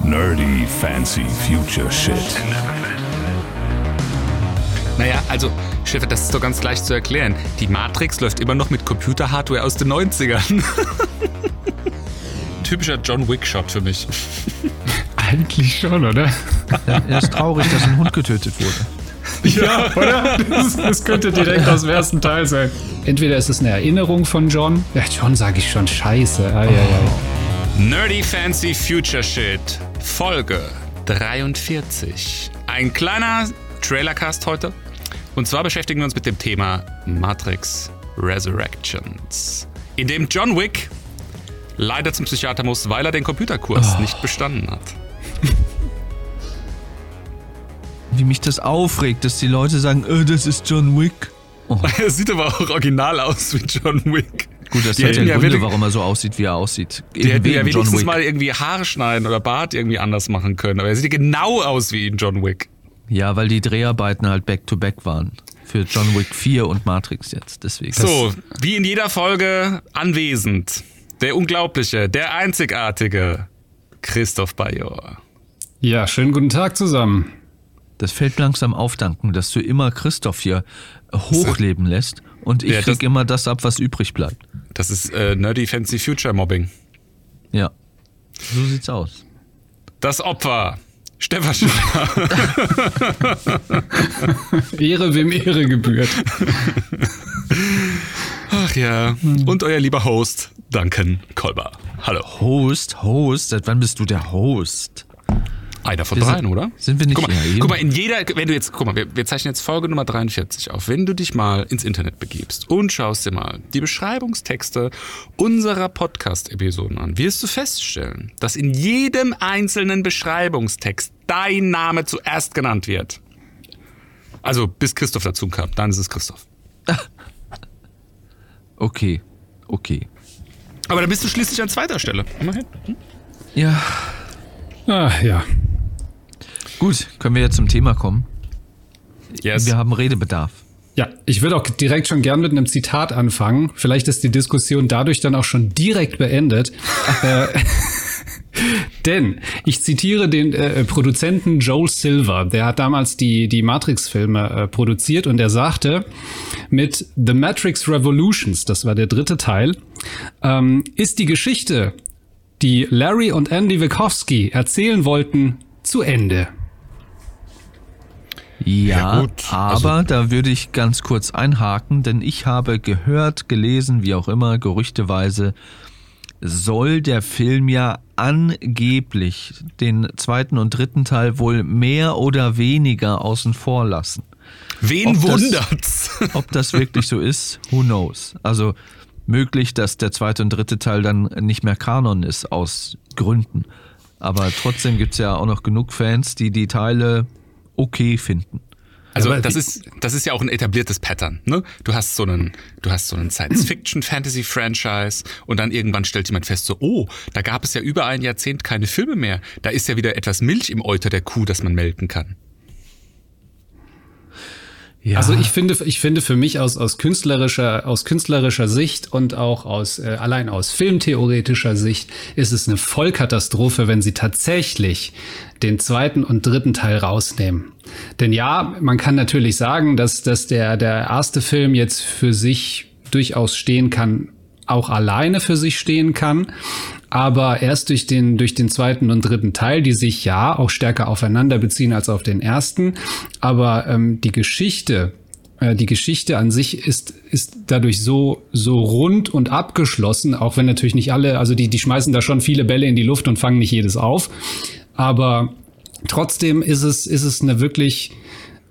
Nerdy fancy future shit. Naja, also, Chef, das ist doch ganz leicht zu erklären. Die Matrix läuft immer noch mit Computerhardware aus den 90ern. Typischer John Wick-Shot für mich. Eigentlich schon, oder? Ja, er ist traurig, dass ein Hund getötet wurde. Ja, oder? Das, das, könnte direkt aus dem ersten Teil sein. Entweder ist es eine Erinnerung von John. Ja, John sage ich schon scheiße. Ai, ai, ai. Nerdy Fancy Future Shit, Folge 43. Ein kleiner Trailercast heute. Und zwar beschäftigen wir uns mit dem Thema Matrix Resurrections, in dem John Wick leider zum Psychiater muss, weil er den Computerkurs Oh. nicht bestanden hat. Wie mich das aufregt, dass die Leute sagen, äh, das ist John Wick. Er sieht aber auch original aus wie John Wick. Gut, das Die hat ja ja Gründe, warum er so aussieht, wie er aussieht. Die hätten ja wenigstens Wick. mal irgendwie Haare schneiden oder Bart irgendwie anders machen können. Aber er sieht ja genau aus wie in John Wick. Ja, weil die Dreharbeiten halt back-to-back waren. Für John Wick 4 und Matrix jetzt, deswegen. So, wie in jeder Folge anwesend. Der unglaubliche, der einzigartige Christoph Bajor. Ja, schönen guten Tag zusammen. Das fällt langsam auf, danken, dass du immer Christoph hier hochleben lässt und ich Ja, krieg immer das ab, was übrig bleibt. Das ist äh, Nerdy Fancy Future Mobbing. Ja. So sieht's aus. Das Opfer. Stefan Schiller. Ehre, wem Ehre gebührt. Ach ja. Und euer lieber Host, Duncan Kolber. Hallo. Host, Host, seit wann bist du der Host? Einer von Wir sind- dreien, oder? sind wir nicht Guck mal, ja, guck mal, in jeder, wenn du jetzt, guck mal, wir, wir zeichnen jetzt Folge Nummer 43 auf. Wenn du dich mal ins Internet begibst und schaust dir mal die Beschreibungstexte unserer Podcast-Episoden an, wirst du feststellen, dass in jedem einzelnen Beschreibungstext dein Name zuerst genannt wird. Also bis Christoph dazu kam, dann ist es Christoph. Okay, okay. Aber dann bist du schließlich an zweiter Stelle. Immerhin. Ja, Ah, ja. Gut, können wir jetzt zum Thema kommen? Yes. Wir haben Redebedarf. Ja, ich würde auch direkt schon gern mit einem Zitat anfangen. Vielleicht ist die Diskussion dadurch dann auch schon direkt beendet. äh, denn ich zitiere den äh, Produzenten Joel Silver, der hat damals die, die Matrix-Filme äh, produziert und der sagte, mit The Matrix Revolutions, das war der dritte Teil, ähm, ist die Geschichte, die Larry und Andy Wachowski erzählen wollten, zu Ende. Ja, Ja, gut, aber da würde ich ganz kurz einhaken, denn ich habe gehört, gelesen, wie auch immer, gerüchteweise, soll der Film ja angeblich den zweiten und dritten Teil wohl mehr oder weniger außen vor lassen. Wen Ob das- wundert's? Ob das wirklich so ist, who knows. Also möglich, dass der zweite und dritte Teil dann nicht mehr Kanon ist aus Gründen. Aber trotzdem gibt's ja auch noch genug Fans, die die Teile okay finden. Also aber das ist das ist ja auch ein etabliertes Pattern. Ne? Du hast so einen du hast so einen Science-Fiction-Fantasy-Franchise und dann irgendwann stellt jemand fest so oh da gab es ja über ein Jahrzehnt keine Filme mehr. Da ist ja wieder etwas Milch im Euter der Kuh, das man melken kann. Ja. Also ich finde, ich finde für mich aus, aus künstlerischer, aus künstlerischer Sicht und auch aus, äh, allein aus filmtheoretischer Sicht ist es eine Vollkatastrophe, wenn sie tatsächlich den zweiten und dritten Teil rausnehmen. Denn ja, man kann natürlich sagen, dass, dass der, der erste Film jetzt für sich durchaus stehen kann, auch alleine für sich stehen kann. Aber erst durch den, durch den zweiten und dritten Teil, die sich ja auch stärker aufeinander beziehen als auf den ersten. Aber ähm, die Geschichte, äh, die Geschichte an sich ist, ist dadurch so, so rund und abgeschlossen, auch wenn natürlich nicht alle, also die, die schmeißen da schon viele Bälle in die Luft und fangen nicht jedes auf. Aber trotzdem ist es, ist es eine wirklich,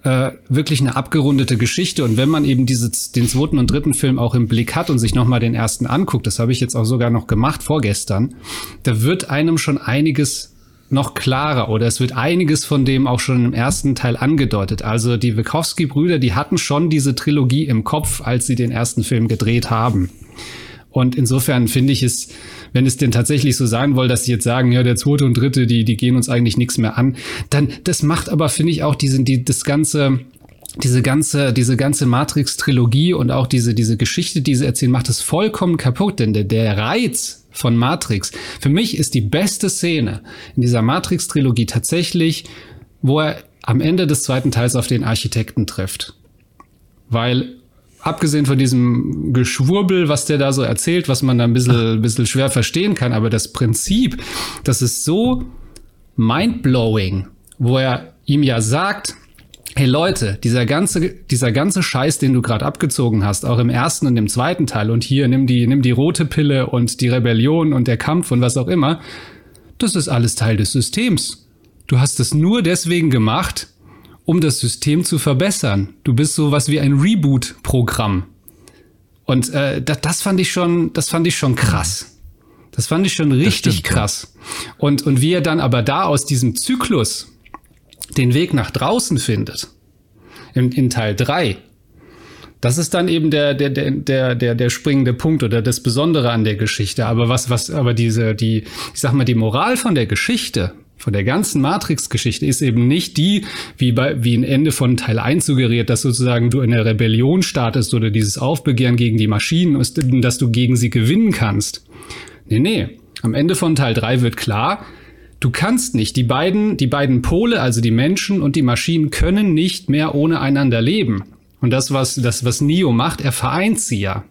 äh, wirklich eine abgerundete Geschichte. Und wenn man eben dieses, den zweiten und dritten Film auch im Blick hat und sich nochmal den ersten anguckt, das habe ich jetzt auch sogar noch gemacht vorgestern, da wird einem schon einiges noch klarer oder es wird einiges von dem auch schon im ersten Teil angedeutet. Also die Wachowski-Brüder, die hatten schon diese Trilogie im Kopf, als sie den ersten Film gedreht haben. Und insofern finde ich es, wenn es denn tatsächlich so sein soll, dass sie jetzt sagen, ja, der zweite und dritte, die, die gehen uns eigentlich nichts mehr an, dann, das macht aber, finde ich, auch diesen, die, das ganze, diese ganze, diese ganze Matrix-Trilogie und auch diese, diese Geschichte, die sie erzählen, macht es vollkommen kaputt, denn der, der Reiz von Matrix, für mich ist die beste Szene in dieser Matrix-Trilogie tatsächlich, wo er am Ende des zweiten Teils auf den Architekten trifft. Weil, abgesehen von diesem Geschwurbel, was der da so erzählt, was man da ein bisschen, ein bisschen schwer verstehen kann, aber das Prinzip, das ist so mindblowing, wo er ihm ja sagt, hey Leute, dieser ganze, dieser ganze Scheiß, den du gerade abgezogen hast, auch im ersten und im zweiten Teil und hier nimm die, nimm die rote Pille und die Rebellion und der Kampf und was auch immer, das ist alles Teil des Systems. Du hast es nur deswegen gemacht, um das System zu verbessern. Du bist so was wie ein Reboot-Programm. Und äh, das, das fand ich schon, das fand ich schon krass. Das fand ich schon richtig stimmt, krass. Ja. Und, und wie er dann aber da aus diesem Zyklus den Weg nach draußen findet, in, in Teil drei, das ist dann eben der, der, der, der, der, der springende Punkt oder das Besondere an der Geschichte. Aber was, was, aber diese, die, ich sag mal, die Moral von der Geschichte, von der ganzen Matrix-Geschichte ist eben nicht die, wie bei, wie ein Ende von Teil 1 suggeriert, dass sozusagen du in der Rebellion startest oder dieses Aufbegehren gegen die Maschinen, dass du gegen sie gewinnen kannst. Nee, nee. Am Ende von Teil 3 wird klar, Du kannst nicht. Die beiden, die beiden Pole, also die Menschen und die Maschinen, können nicht mehr ohne einander leben. Und das, was, das, was Neo macht, er vereint sie ja.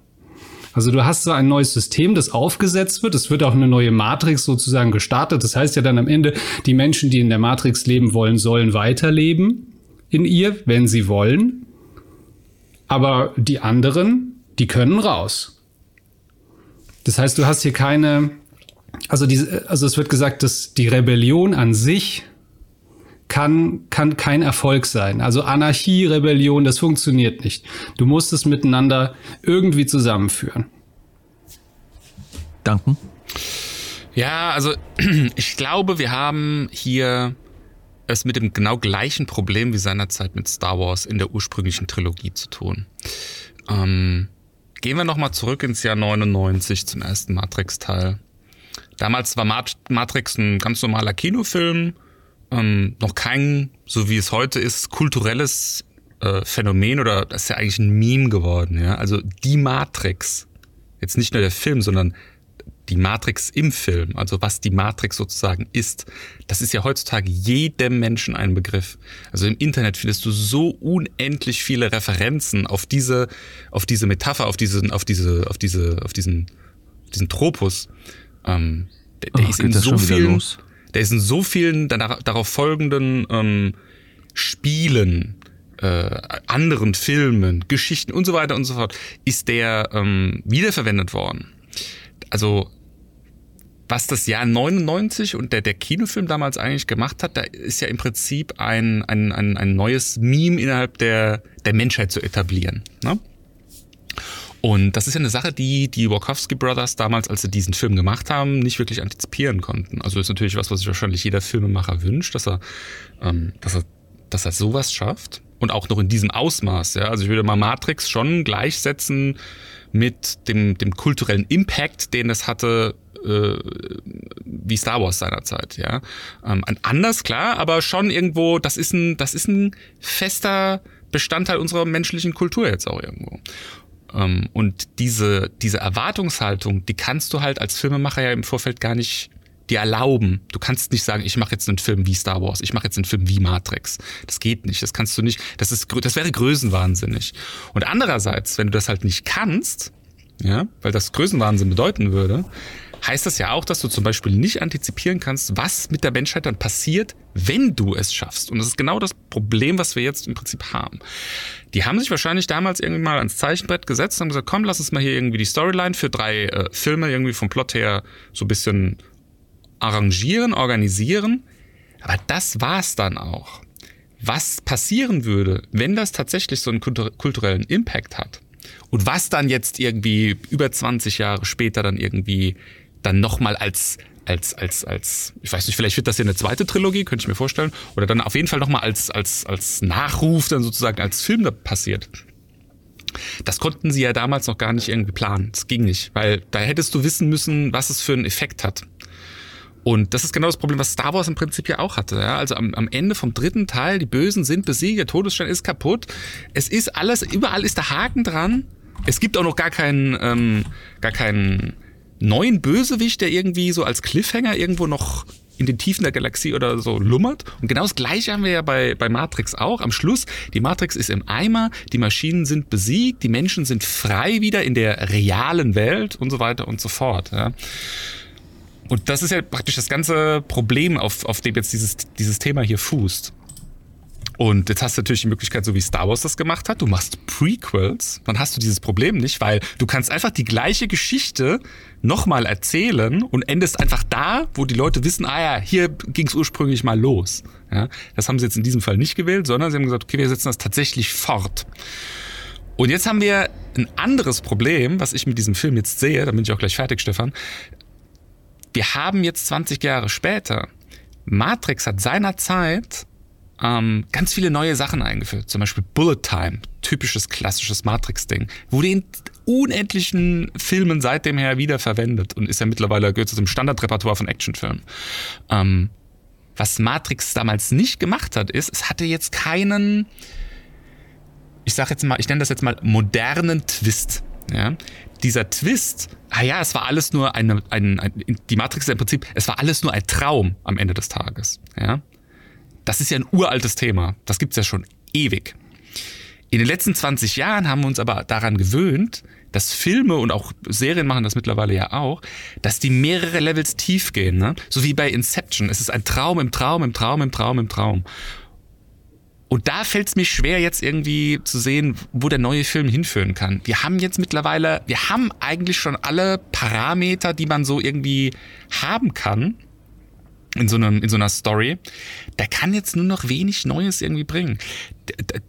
Also du hast so ein neues System, das aufgesetzt wird. Es wird auch eine neue Matrix sozusagen gestartet. Das heißt ja dann am Ende, die Menschen, die in der Matrix leben wollen, sollen weiterleben in ihr, wenn sie wollen. Aber die anderen, die können raus. Das heißt, du hast hier keine, also, diese, also es wird gesagt, dass die Rebellion an sich kann, kann kein Erfolg sein. Also Anarchie, Rebellion, das funktioniert nicht. Du musst es miteinander irgendwie zusammenführen. Danken. Ja, also ich glaube, wir haben hier es mit dem genau gleichen Problem wie seinerzeit mit Star Wars in der ursprünglichen Trilogie zu tun. Ähm, gehen wir nochmal zurück ins Jahr 99 zum ersten Matrix-Teil. Damals war Matrix ein ganz normaler Kinofilm, ähm, noch kein, so wie es heute ist, kulturelles äh, Phänomen oder das ist ja eigentlich ein Meme geworden. Ja? Also die Matrix, jetzt nicht nur der Film, sondern die Matrix im Film, also was die Matrix sozusagen ist, das ist ja heutzutage jedem Menschen ein Begriff. Also im Internet findest du so unendlich viele Referenzen auf diese, auf diese Metapher, auf diesen, auf diese, auf diese, auf diesen, diesen Tropus. Ähm, der, der ist in so vielen, der ist in so vielen darauf folgenden ähm, Spielen, äh, anderen Filmen, Geschichten und so weiter und so fort, ist der ähm, wiederverwendet worden. Also was das Jahr 99 und der, der Kinofilm damals eigentlich gemacht hat, da ist ja im Prinzip ein, ein, ein, ein neues Meme innerhalb der, der Menschheit zu etablieren. Ne? Und das ist ja eine Sache, die die Wachowski Brothers damals, als sie diesen Film gemacht haben, nicht wirklich antizipieren konnten. Also ist natürlich was, was sich wahrscheinlich jeder Filmemacher wünscht, dass er, ähm, dass er, dass er sowas schafft und auch noch in diesem Ausmaß. Ja, also ich würde mal Matrix schon gleichsetzen mit dem dem kulturellen Impact, den es hatte äh, wie Star Wars seinerzeit, ja. Ähm, anders klar, aber schon irgendwo, das ist ein, das ist ein fester Bestandteil unserer menschlichen Kultur jetzt auch irgendwo. Ähm, und diese, diese Erwartungshaltung, die kannst du halt als Filmemacher ja im Vorfeld gar nicht dir erlauben. Du kannst nicht sagen, ich mache jetzt einen Film wie Star Wars, ich mache jetzt einen Film wie Matrix. Das geht nicht, das kannst du nicht. Das ist das wäre größenwahnsinnig. Und andererseits, wenn du das halt nicht kannst, ja, weil das Größenwahnsinn bedeuten würde, heißt das ja auch, dass du zum Beispiel nicht antizipieren kannst, was mit der Menschheit dann passiert, wenn du es schaffst. Und das ist genau das Problem, was wir jetzt im Prinzip haben. Die haben sich wahrscheinlich damals irgendwie mal ans Zeichenbrett gesetzt und haben gesagt, komm, lass uns mal hier irgendwie die Storyline für drei äh, Filme irgendwie vom Plot her so ein bisschen arrangieren, organisieren. Aber das war's dann auch. Was passieren würde, wenn das tatsächlich so einen kulturellen Impact hat? Und was dann jetzt irgendwie über 20 Jahre später dann irgendwie dann nochmal als als, als, als, ich weiß nicht, vielleicht wird das ja eine zweite Trilogie, könnte ich mir vorstellen. Oder dann auf jeden Fall nochmal als, als, als Nachruf dann sozusagen als Film da passiert. Das konnten sie ja damals noch gar nicht irgendwie planen. Das ging nicht, weil da hättest du wissen müssen, was es für einen Effekt hat. Und das ist genau das Problem, was Star Wars im Prinzip ja auch hatte. Ja? Also am, am Ende vom dritten Teil, die Bösen sind besiegt, der Todesstern ist kaputt. Es ist alles, überall ist der Haken dran. Es gibt auch noch gar keinen, ähm, gar keinen neuen Bösewicht, der irgendwie so als Cliffhanger irgendwo noch in den Tiefen der Galaxie oder so lummert. Und genau das gleiche haben wir ja bei, bei Matrix auch. Am Schluss, die Matrix ist im Eimer, die Maschinen sind besiegt, die Menschen sind frei wieder in der realen Welt und so weiter und so fort. Ja. Und das ist ja praktisch das ganze Problem, auf, auf dem jetzt dieses, dieses Thema hier fußt. Und jetzt hast du natürlich die Möglichkeit, so wie Star Wars das gemacht hat, du machst Prequels, dann hast du dieses Problem nicht, weil du kannst einfach die gleiche Geschichte nochmal erzählen und endest einfach da, wo die Leute wissen, ah ja, hier ging es ursprünglich mal los. Ja, das haben sie jetzt in diesem Fall nicht gewählt, sondern sie haben gesagt, okay, wir setzen das tatsächlich fort. Und jetzt haben wir ein anderes Problem, was ich mit diesem Film jetzt sehe, da bin ich auch gleich fertig, Stefan wir haben jetzt 20 Jahre später, Matrix hat seinerzeit ähm, ganz viele neue Sachen eingeführt. Zum Beispiel Bullet Time, typisches klassisches Matrix-Ding. Wurde in unendlichen Filmen seitdem her wieder verwendet und ist ja mittlerweile gehört zu dem Standardrepertoire von Actionfilmen. Ähm, was Matrix damals nicht gemacht hat, ist, es hatte jetzt keinen, ich sag jetzt mal, ich nenne das jetzt mal modernen Twist. Ja? Dieser Twist ah ja, es war alles nur eine, ein, ein, die Matrix ist im Prinzip, es war alles nur ein Traum am Ende des Tages. Ja? Das ist ja ein uraltes Thema. Das gibt's ja schon ewig. In den letzten 20 Jahren haben wir uns aber daran gewöhnt, dass Filme und auch Serien machen das mittlerweile ja auch, dass die mehrere Levels tief gehen. Ne? So wie bei Inception. Es ist ein Traum im Traum, im Traum, im Traum, im Traum. Und da fällt es mir schwer, jetzt irgendwie zu sehen, wo der neue Film hinführen kann. Wir haben jetzt mittlerweile, wir haben eigentlich schon alle Parameter, die man so irgendwie haben kann in so, einem, in so einer Story. Der kann jetzt nur noch wenig Neues irgendwie bringen.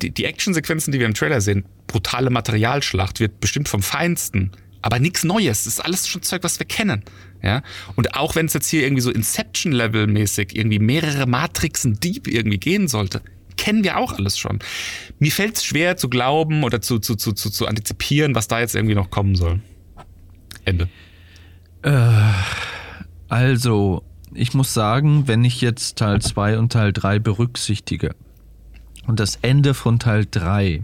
Die, die Actionsequenzen, die wir im Trailer sehen, brutale Materialschlacht, wird bestimmt vom Feinsten. Aber nichts Neues. Das ist alles schon Zeug, was wir kennen. Ja? Und auch wenn es jetzt hier irgendwie so Inception-Level-mäßig irgendwie mehrere Matrixen Deep irgendwie gehen sollte, kennen wir auch alles schon. Mir fällt es schwer zu glauben oder zu, zu, zu, zu, zu antizipieren, was da jetzt irgendwie noch kommen soll. Ende. Äh, also, ich muss sagen, wenn ich jetzt Teil 2 und Teil 3 berücksichtige und das Ende von Teil 3,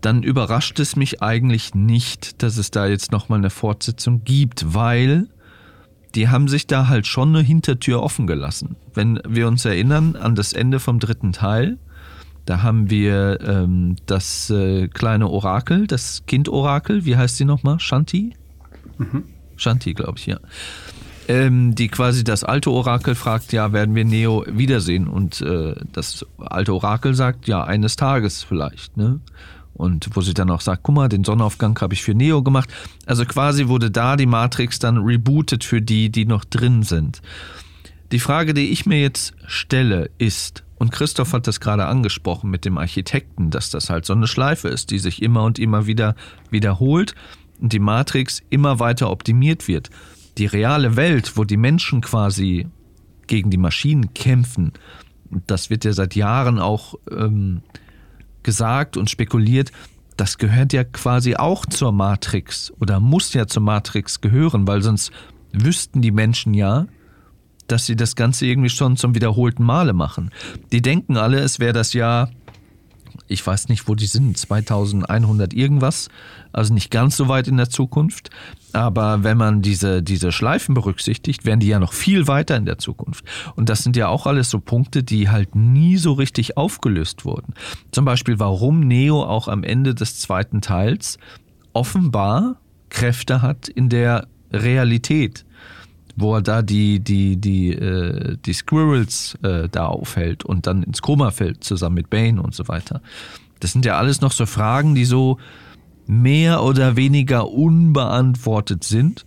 dann überrascht es mich eigentlich nicht, dass es da jetzt nochmal eine Fortsetzung gibt, weil die haben sich da halt schon eine Hintertür offen gelassen. Wenn wir uns erinnern an das Ende vom dritten Teil, da haben wir ähm, das äh, kleine Orakel, das Kind-Orakel, wie heißt sie nochmal? Shanti? Mhm. Shanti, glaube ich, ja. Ähm, die quasi das alte Orakel fragt, ja, werden wir Neo wiedersehen? Und äh, das alte Orakel sagt, ja, eines Tages vielleicht. Ne? Und wo sie dann auch sagt, guck mal, den Sonnenaufgang habe ich für Neo gemacht. Also quasi wurde da die Matrix dann rebootet für die, die noch drin sind. Die Frage, die ich mir jetzt stelle, ist, und Christoph hat das gerade angesprochen mit dem Architekten, dass das halt so eine Schleife ist, die sich immer und immer wieder wiederholt und die Matrix immer weiter optimiert wird. Die reale Welt, wo die Menschen quasi gegen die Maschinen kämpfen, das wird ja seit Jahren auch ähm, gesagt und spekuliert, das gehört ja quasi auch zur Matrix oder muss ja zur Matrix gehören, weil sonst wüssten die Menschen ja, dass sie das Ganze irgendwie schon zum wiederholten Male machen. Die denken alle, es wäre das Jahr ich weiß nicht, wo die sind, 2100 irgendwas, also nicht ganz so weit in der Zukunft. Aber wenn man diese, diese Schleifen berücksichtigt, werden die ja noch viel weiter in der Zukunft. Und das sind ja auch alles so Punkte, die halt nie so richtig aufgelöst wurden. Zum Beispiel, warum Neo auch am Ende des zweiten Teils offenbar Kräfte hat in der Realität wo er da die, die, die, äh, die Squirrels äh, da aufhält und dann ins Koma fällt, zusammen mit Bane und so weiter. Das sind ja alles noch so Fragen, die so mehr oder weniger unbeantwortet sind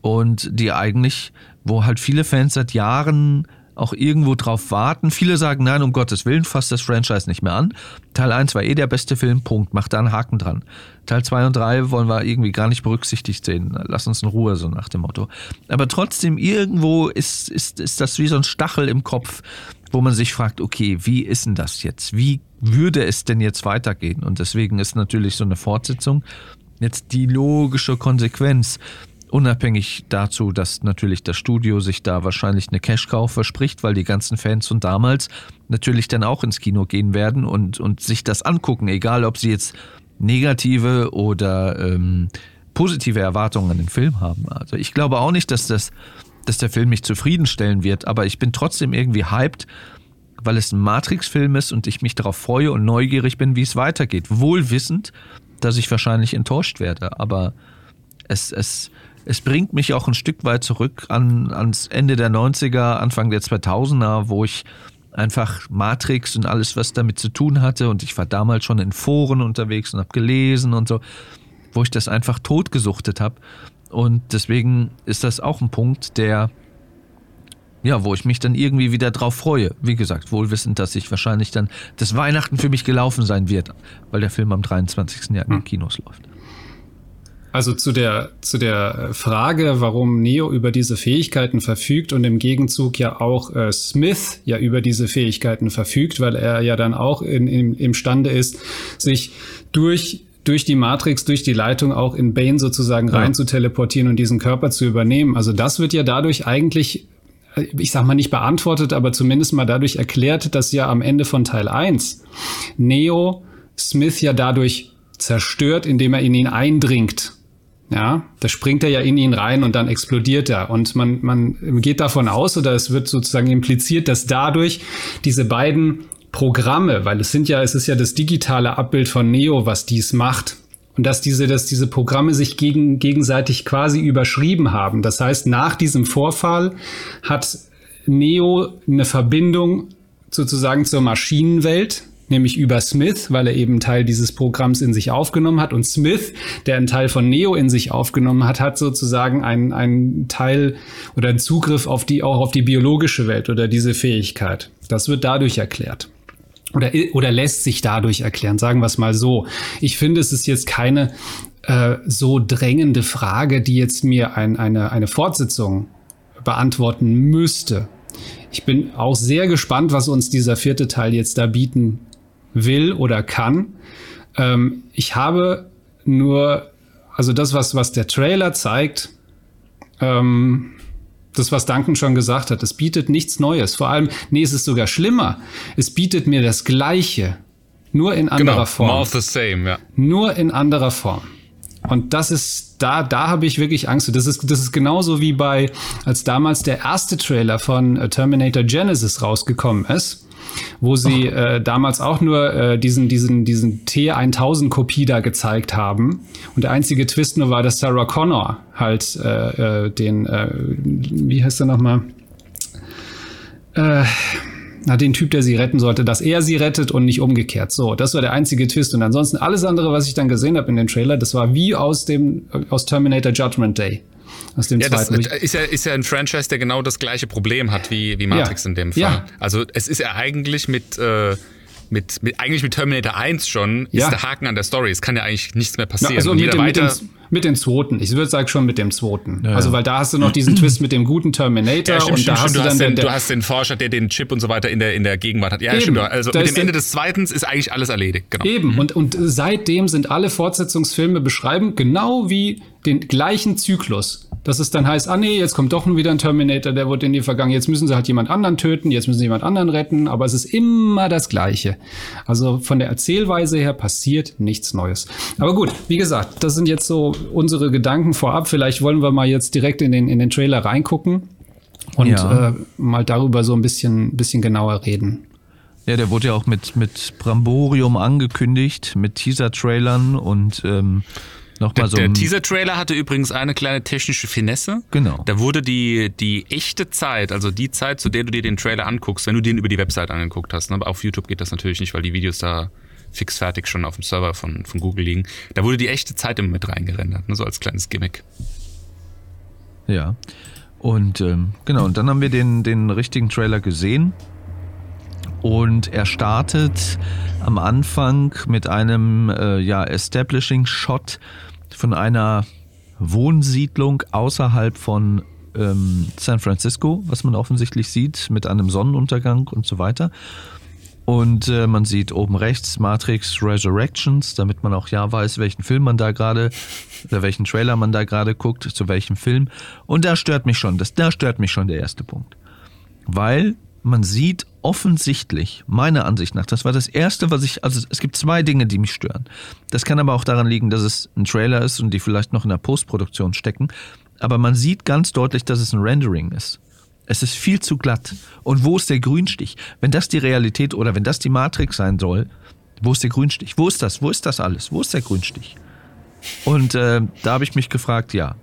und die eigentlich, wo halt viele Fans seit Jahren auch irgendwo drauf warten. Viele sagen, nein, um Gottes Willen, fasst das Franchise nicht mehr an. Teil 1 war eh der beste Film, Punkt, macht da einen Haken dran. Teil 2 und 3 wollen wir irgendwie gar nicht berücksichtigt sehen. Lass uns in Ruhe, so nach dem Motto. Aber trotzdem, irgendwo ist, ist, ist das wie so ein Stachel im Kopf, wo man sich fragt, okay, wie ist denn das jetzt? Wie würde es denn jetzt weitergehen? Und deswegen ist natürlich so eine Fortsetzung jetzt die logische Konsequenz. Unabhängig dazu, dass natürlich das Studio sich da wahrscheinlich eine Cash-Cow verspricht, weil die ganzen Fans von damals natürlich dann auch ins Kino gehen werden und, und sich das angucken, egal ob sie jetzt negative oder ähm, positive Erwartungen an den Film haben. Also ich glaube auch nicht, dass das, dass der Film mich zufriedenstellen wird, aber ich bin trotzdem irgendwie hyped, weil es ein Matrix-Film ist und ich mich darauf freue und neugierig bin, wie es weitergeht. Wohl wissend, dass ich wahrscheinlich enttäuscht werde, aber es, es, es bringt mich auch ein Stück weit zurück an, ans Ende der 90er, Anfang der 2000er, wo ich einfach Matrix und alles, was damit zu tun hatte. Und ich war damals schon in Foren unterwegs und habe gelesen und so, wo ich das einfach totgesuchtet habe. Und deswegen ist das auch ein Punkt, der, ja, wo ich mich dann irgendwie wieder drauf freue. Wie gesagt, wohlwissend, dass sich wahrscheinlich dann das Weihnachten für mich gelaufen sein wird, weil der Film am 23. Jahr in den hm. Kinos läuft. Also zu der, zu der Frage, warum Neo über diese Fähigkeiten verfügt und im Gegenzug ja auch äh, Smith ja über diese Fähigkeiten verfügt, weil er ja dann auch in, in, imstande ist, sich durch durch die Matrix, durch die Leitung auch in Bane sozusagen rein ja. zu teleportieren und diesen Körper zu übernehmen. Also das wird ja dadurch eigentlich, äh, ich sag mal nicht beantwortet, aber zumindest mal dadurch erklärt, dass ja am Ende von Teil 1 Neo Smith ja dadurch zerstört, indem er in ihn eindringt. Ja, da springt er ja in ihn rein und dann explodiert er. Und man, man geht davon aus, oder es wird sozusagen impliziert, dass dadurch diese beiden Programme, weil es sind ja, es ist ja das digitale Abbild von Neo, was dies macht. Und dass diese, dass diese Programme sich gegen, gegenseitig quasi überschrieben haben. Das heißt, nach diesem Vorfall hat Neo eine Verbindung sozusagen zur Maschinenwelt, nämlich über Smith, weil er eben Teil dieses Programms in sich aufgenommen hat. Und Smith, der einen Teil von Neo in sich aufgenommen hat, hat sozusagen einen, einen Teil oder einen Zugriff auf die, auch auf die biologische Welt oder diese Fähigkeit. Das wird dadurch erklärt. Oder, oder lässt sich dadurch erklären, sagen wir es mal so. Ich finde, es ist jetzt keine äh, so drängende Frage, die jetzt mir ein, eine, eine Fortsetzung beantworten müsste. Ich bin auch sehr gespannt, was uns dieser vierte Teil jetzt da bieten will oder kann. Ähm, ich habe nur, also das, was, was der Trailer zeigt, ähm, das, was Duncan schon gesagt hat, es bietet nichts Neues. Vor allem, nee, es ist sogar schlimmer. Es bietet mir das Gleiche, nur in anderer genau, Form. More of the same, ja. Nur in anderer Form. Und das ist, da, da habe ich wirklich Angst. Das ist, das ist genauso wie bei, als damals der erste Trailer von äh, Terminator Genesis rausgekommen ist wo sie äh, damals auch nur äh, diesen, diesen, diesen T1000-Kopie da gezeigt haben. Und der einzige Twist nur war, dass Sarah Connor halt äh, äh, den, äh, wie heißt er nochmal? Äh, na, den Typ, der sie retten sollte, dass er sie rettet und nicht umgekehrt. So, das war der einzige Twist. Und ansonsten alles andere, was ich dann gesehen habe in dem Trailer, das war wie aus dem aus Terminator Judgment Day aus dem ja, zweiten. Das ist ja, ist ja ein Franchise, der genau das gleiche Problem hat wie, wie Matrix ja. in dem Fall. Ja. Also es ist ja eigentlich mit, äh, mit, mit eigentlich mit Terminator 1 schon, ist der Haken an der Story. Es kann ja eigentlich nichts mehr passieren. also mit, dem, mit, dem, mit dem zweiten. Ich würde sagen schon mit dem zweiten. Also weil da hast du noch diesen Twist mit dem guten Terminator stimmt, und stimmt, da hast du, du dann den, du hast den Forscher, der den Chip und so weiter in der, in der Gegenwart hat. Ja, Eben. stimmt. Also mit dem Ende des zweiten ist eigentlich alles erledigt. Genau. Eben. Mhm. Und, und seitdem sind alle Fortsetzungsfilme beschreiben genau wie den gleichen Zyklus dass es dann heißt, ah nee, jetzt kommt doch wieder ein Terminator, der wurde in die Vergangenheit, jetzt müssen sie halt jemand anderen töten, jetzt müssen sie jemand anderen retten, aber es ist immer das Gleiche. Also von der Erzählweise her passiert nichts Neues. Aber gut, wie gesagt, das sind jetzt so unsere Gedanken vorab. Vielleicht wollen wir mal jetzt direkt in den, in den Trailer reingucken und ja. äh, mal darüber so ein bisschen, bisschen genauer reden. Ja, der wurde ja auch mit, mit Bramborium angekündigt, mit Teaser-Trailern und ähm, Nochmal so der Teaser-Trailer hatte übrigens eine kleine technische Finesse. Genau. Da wurde die, die echte Zeit, also die Zeit, zu der du dir den Trailer anguckst, wenn du den über die Website angeguckt hast, ne? aber auf YouTube geht das natürlich nicht, weil die Videos da fix fertig schon auf dem Server von, von Google liegen. Da wurde die echte Zeit immer mit reingerendert, ne? so als kleines Gimmick. Ja. Und ähm, genau, und dann haben wir den, den richtigen Trailer gesehen. Und er startet am Anfang mit einem äh, ja, Establishing Shot von einer Wohnsiedlung außerhalb von ähm, San Francisco, was man offensichtlich sieht, mit einem Sonnenuntergang und so weiter. Und äh, man sieht oben rechts Matrix Resurrections, damit man auch ja weiß, welchen Film man da gerade, oder welchen Trailer man da gerade guckt, zu welchem Film. Und da stört mich schon, das, da stört mich schon der erste Punkt. Weil man sieht offensichtlich, meiner Ansicht nach, das war das erste, was ich, also es gibt zwei Dinge, die mich stören. Das kann aber auch daran liegen, dass es ein Trailer ist und die vielleicht noch in der Postproduktion stecken. Aber man sieht ganz deutlich, dass es ein Rendering ist. Es ist viel zu glatt. Und wo ist der Grünstich? Wenn das die Realität oder wenn das die Matrix sein soll, wo ist der Grünstich? Wo ist das? Wo ist das alles? Wo ist der Grünstich? Und äh, da habe ich mich gefragt, ja,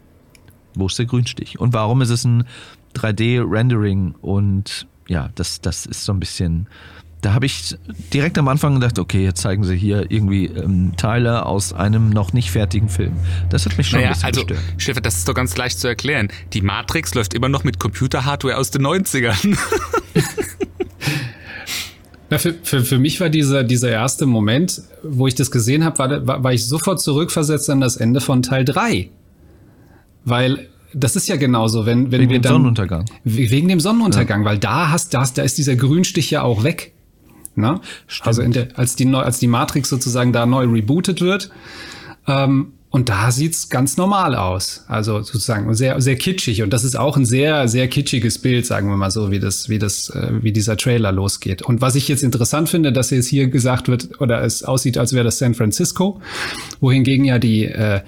wo ist der Grünstich? Und warum ist es ein 3D-Rendering? Und ja, das, das ist so ein bisschen. Da habe ich direkt am Anfang gedacht, okay, jetzt zeigen sie hier irgendwie ähm, Teile aus einem noch nicht fertigen Film. Das hat mich schon Naja, ein bisschen also, gestört. Stefan, das ist doch ganz leicht zu erklären. Die Matrix läuft immer noch mit Computer-Hardware aus den 90ern. Na, für, für, für mich war dieser, dieser erste Moment, wo ich das gesehen habe, war, war, war ich sofort zurückversetzt an das Ende von Teil 3. Weil das ist ja genauso, wenn, wenn Wegen wir dem dann. Sonnenuntergang. We- Wegen dem Sonnenuntergang, weil da hast, da, hast, da ist dieser Grünstich ja auch weg. Ne? Also in der, als, die, als die Matrix sozusagen da neu rebootet wird. Ähm, und da sieht's ganz normal aus. Also sozusagen sehr, sehr kitschig. Und das ist auch ein sehr, sehr kitschiges Bild, sagen wir mal so, wie das, wie das, äh, wie dieser Trailer losgeht. Und was ich jetzt interessant finde, dass jetzt hier gesagt wird, oder es aussieht, als wäre das San Francisco, wohingegen ja die äh,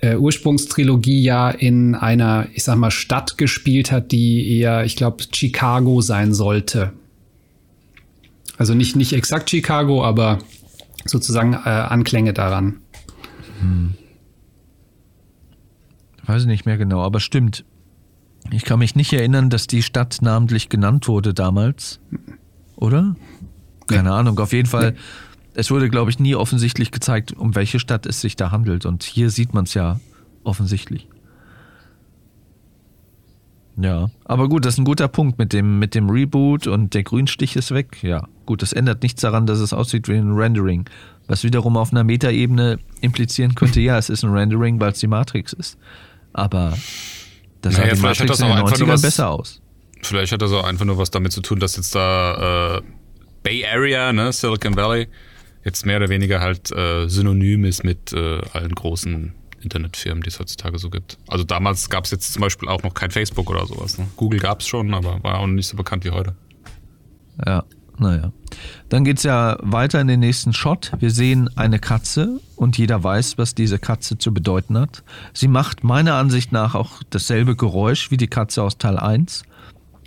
äh, Ursprungstrilogie ja in einer, ich sag mal, Stadt gespielt hat, die eher, ich glaube, Chicago sein sollte. Also nicht, nicht exakt Chicago, aber sozusagen äh, Anklänge daran. Weiß ich nicht mehr genau, aber stimmt. Ich kann mich nicht erinnern, dass die Stadt namentlich genannt wurde damals. Oder? Keine Ahnung. Auf jeden Fall, es wurde, glaube ich, nie offensichtlich gezeigt, um welche Stadt es sich da handelt. Und hier sieht man es ja offensichtlich. Ja, aber gut, das ist ein guter Punkt mit dem, mit dem Reboot und der Grünstich ist weg. Ja, gut, das ändert nichts daran, dass es aussieht wie ein Rendering. Was wiederum auf einer Metaebene implizieren könnte, ja, es ist ein Rendering, weil es die Matrix ist. Aber das Naja, sah die Matrix das in den einfach nur 90ern was- besser aus. Vielleicht hat das auch einfach nur was damit zu tun, dass jetzt da äh, Bay Area, ne, Silicon Valley, jetzt mehr oder weniger halt äh, synonym ist mit äh, allen großen Internetfirmen, die es heutzutage so gibt. Also damals gab es jetzt zum Beispiel auch noch kein Facebook oder sowas. Ne? Google gab es schon, aber war auch nicht so bekannt wie heute. Ja, naja. Dann geht's ja weiter in den nächsten Shot. Wir sehen eine Katze und jeder weiß, was diese Katze zu bedeuten hat. Sie macht meiner Ansicht nach auch dasselbe Geräusch wie die Katze aus Teil 1.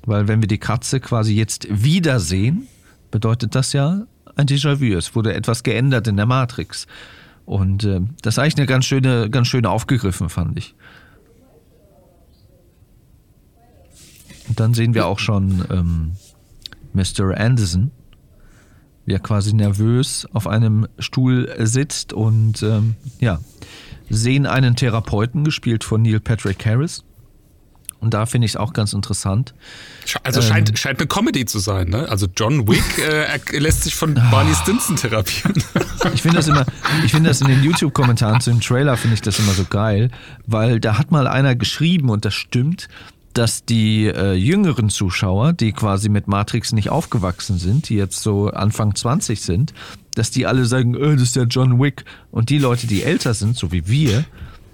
Weil wenn wir die Katze quasi jetzt wiedersehen, bedeutet das ja ein Déjà-vu. Es wurde etwas geändert in der Matrix. Und äh, das ist eigentlich eine ganz schöne, ganz schöne aufgegriffen, fand ich. Und dann sehen wir auch schon ähm, Mr. Anderson, wie er quasi nervös auf einem Stuhl sitzt und ähm, ja, sehen einen Therapeuten, gespielt von Neil Patrick Harris. Und da finde ich es auch ganz interessant. Also scheint, scheint eine Comedy zu sein, ne? Also John Wick äh, lässt sich von Barney Stinson therapieren. Ich finde das immer, ich finde das in den YouTube-Kommentaren zu dem Trailer finde ich das immer so geil, weil da hat mal einer geschrieben und das stimmt, dass die äh, jüngeren Zuschauer, die quasi mit Matrix nicht aufgewachsen sind, die jetzt so Anfang 20 sind, dass die alle sagen, äh, das ist der John Wick. Und die Leute, die älter sind, so wie wir,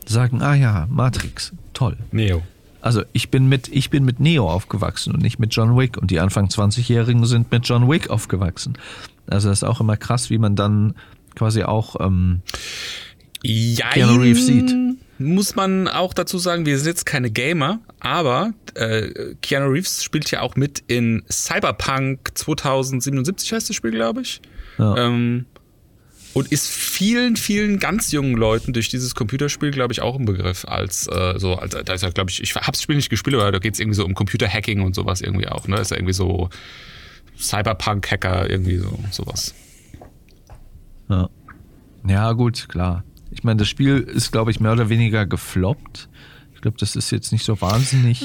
sagen, ah ja, Matrix, toll. Neo. Also ich bin mit, ich bin mit Neo aufgewachsen und nicht mit John Wick. Und die Anfang 20-Jährigen sind mit John Wick aufgewachsen. Also das ist auch immer krass, wie man dann quasi auch, ähm, Jein, Keanu Reeves sieht. Muss man auch dazu sagen, wir sind jetzt keine Gamer, aber äh, Keanu Reeves spielt ja auch mit in Cyberpunk 2077 heißt das Spiel, glaube ich. Ja. Ähm, und ist vielen, vielen ganz jungen Leuten durch dieses Computerspiel, glaube ich, auch im Begriff als äh, so, als, da ist ja, glaube ich, ich habe das Spiel nicht gespielt, aber da geht es irgendwie so um Computerhacking und sowas irgendwie auch, ne? Ist ja irgendwie so Cyberpunk-Hacker, irgendwie so sowas. ja. ja gut, klar. Ich meine, das Spiel ist, glaube ich, mehr oder weniger gefloppt. Ich glaube, das ist jetzt nicht so wahnsinnig.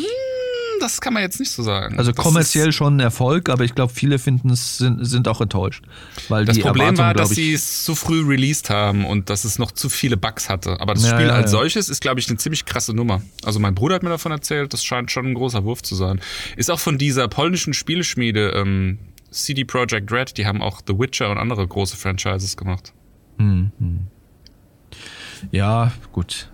Das kann man jetzt nicht so sagen. Also Das kommerziell schon ein Erfolg, aber ich glaube, viele finden es sind, sind auch enttäuscht. Weil Das Problem war, dass sie es zu früh released haben und dass es noch zu viele Bugs hatte. Aber das Ja, Spiel ja, als ja. solches ist, glaube ich, eine ziemlich krasse Nummer. Also mein Bruder hat mir davon erzählt, das scheint schon ein großer Wurf zu sein. Ist auch von dieser polnischen Spieleschmiede ähm, CD Projekt Red, die haben auch The Witcher und andere große Franchises gemacht. Ja, gut.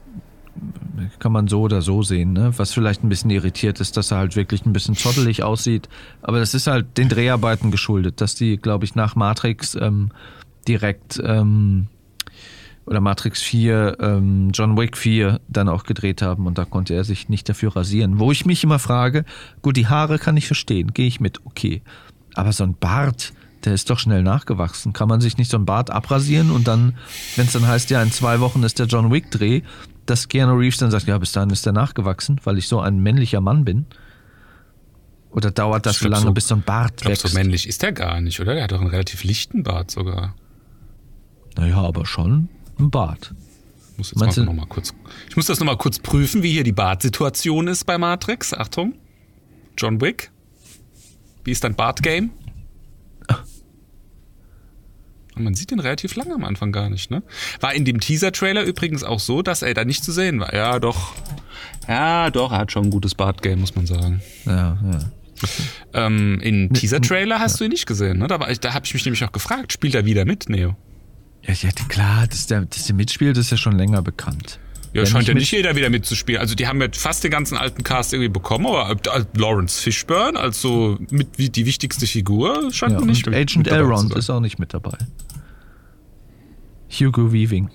Kann man so oder so sehen, ne? Was vielleicht ein bisschen irritiert ist, dass er halt wirklich ein bisschen zottelig aussieht. Aber das ist halt den Dreharbeiten geschuldet, dass die, glaube ich, nach Matrix ähm, direkt ähm, oder Matrix 4, ähm, John Wick 4 dann auch gedreht haben und da konnte er sich nicht dafür rasieren. Wo ich mich immer frage, gut, die Haare kann ich verstehen, gehe ich mit, okay. Aber so ein Bart, der ist doch schnell nachgewachsen. Kann man sich nicht so ein Bart abrasieren und dann, wenn es dann heißt, ja, in zwei Wochen ist der John Wick-Dreh, dass Keanu Reeves dann sagt, ja, bis dahin ist der nachgewachsen, weil ich so ein männlicher Mann bin? Oder dauert das glaub, lange, so- bis so ein Bart Ich glaube, wächst? so männlich ist der gar nicht, oder? Der hat doch einen relativ lichten Bart sogar. naja, aber schon ein Bart. Ich muss, jetzt mal noch mal kurz, ich muss das nochmal kurz prüfen, wie hier die Bartsituation ist bei Matrix. Achtung. John Wick. Wie ist dein Bart-Game? Man sieht den relativ lange am Anfang gar nicht, ne? War in dem Teaser-Trailer übrigens auch so, dass er da nicht zu sehen war. Ja, doch. Ja, doch, er hat schon ein gutes Bart-Game, muss man sagen. Ja, ja. Ähm, in Teaser-Trailer hast du ihn nicht gesehen, ne? Da, war ich- da habe ich mich nämlich auch gefragt, spielt er wieder mit, Neo? Ja, ja klar, dass der, dass der mitspielt, ist ja schon länger bekannt. Ja, scheint ja mit- nicht jeder wieder mitzuspielen. Also die haben ja fast den ganzen alten Cast irgendwie bekommen, aber äh, Lawrence Fishburne als so mit wie die wichtigste Figur scheint Ja, nicht mit Agent dabei zu Elrond ist auch nicht mit dabei. Hugo Weaving.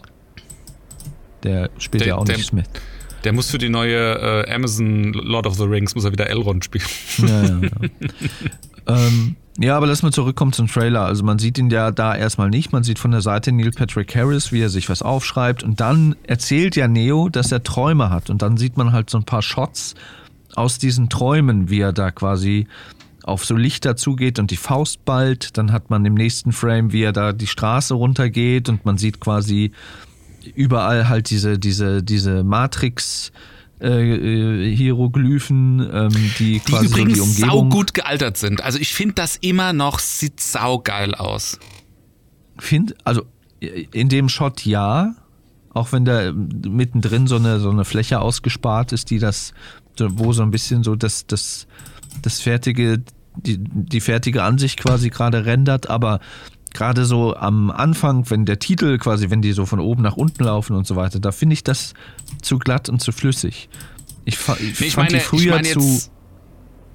Der spielt Der- ja auch der- nicht mit. Der muss für die neue äh, Amazon Lord of the Rings muss er wieder Elrond spielen. Ja, ja, ja. ähm, ja, aber lass mal zurückkommen zum Trailer. Also man sieht ihn ja da erstmal nicht. Man sieht von der Seite Neil Patrick Harris, wie er sich was aufschreibt. Und dann erzählt ja Neo, dass er Träume hat. Und dann sieht man halt so ein paar Shots aus diesen Träumen, wie er da quasi auf so Lichter zugeht und die Faust ballt. Dann hat man im nächsten Frame, wie er da die Straße runtergeht und man sieht quasi überall halt diese, diese, diese Matrix äh, Hieroglyphen, ähm, die Die quasi so die übrigens Umgebung. saugut gealtert sind. Also ich finde das immer noch sieht saugeil aus. Find, also in dem Shot ja, auch wenn da mittendrin so eine, so eine Fläche ausgespart ist, die das, wo so ein bisschen so das, das, das fertige, die, die fertige Ansicht quasi gerade rendert, aber gerade so am Anfang, wenn der Titel quasi, wenn die so von oben nach unten laufen und so weiter, da finde ich das zu glatt und zu flüssig. Ich, fa ich Nee, ich fand meine, die früher ich meine zu. jetzt,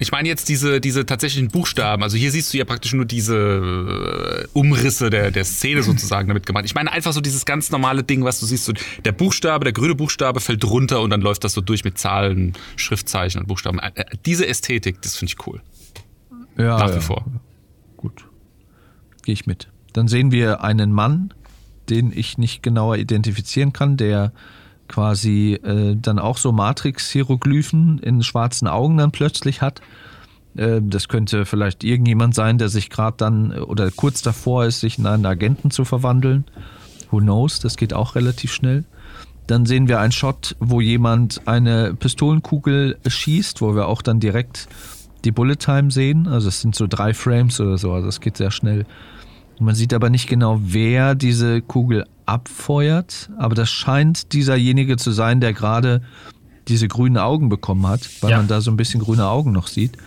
ich meine jetzt diese, diese tatsächlichen Buchstaben. Also hier siehst du ja praktisch nur diese äh, Umrisse der, der Szene sozusagen damit gemeint. Ich meine einfach so dieses ganz normale Ding, was du siehst. So der Buchstabe, der grüne Buchstabe fällt runter und dann läuft das so durch mit Zahlen, Schriftzeichen und Buchstaben. Äh, äh, diese Ästhetik, das finde ich cool. Ja, Nach wie ja. vor. Gut. Gehe ich mit. Dann sehen wir einen Mann, den ich nicht genauer identifizieren kann, der quasi äh, dann auch so Matrix-Hieroglyphen in schwarzen Augen dann plötzlich hat. Äh, das könnte vielleicht irgendjemand sein, der sich gerade dann oder kurz davor ist, sich in einen Agenten zu verwandeln. Who knows? Das geht auch relativ schnell. Dann sehen wir einen Shot, wo jemand eine Pistolenkugel schießt, wo wir auch dann direkt die Bullet Time sehen. Also es sind so drei Frames oder so, also es geht sehr schnell. Man sieht aber nicht genau, wer diese Kugel abfeuert, aber das scheint dieserjenige zu sein, der gerade diese grünen Augen bekommen hat, weil Ja. man da so ein bisschen grüne Augen noch sieht.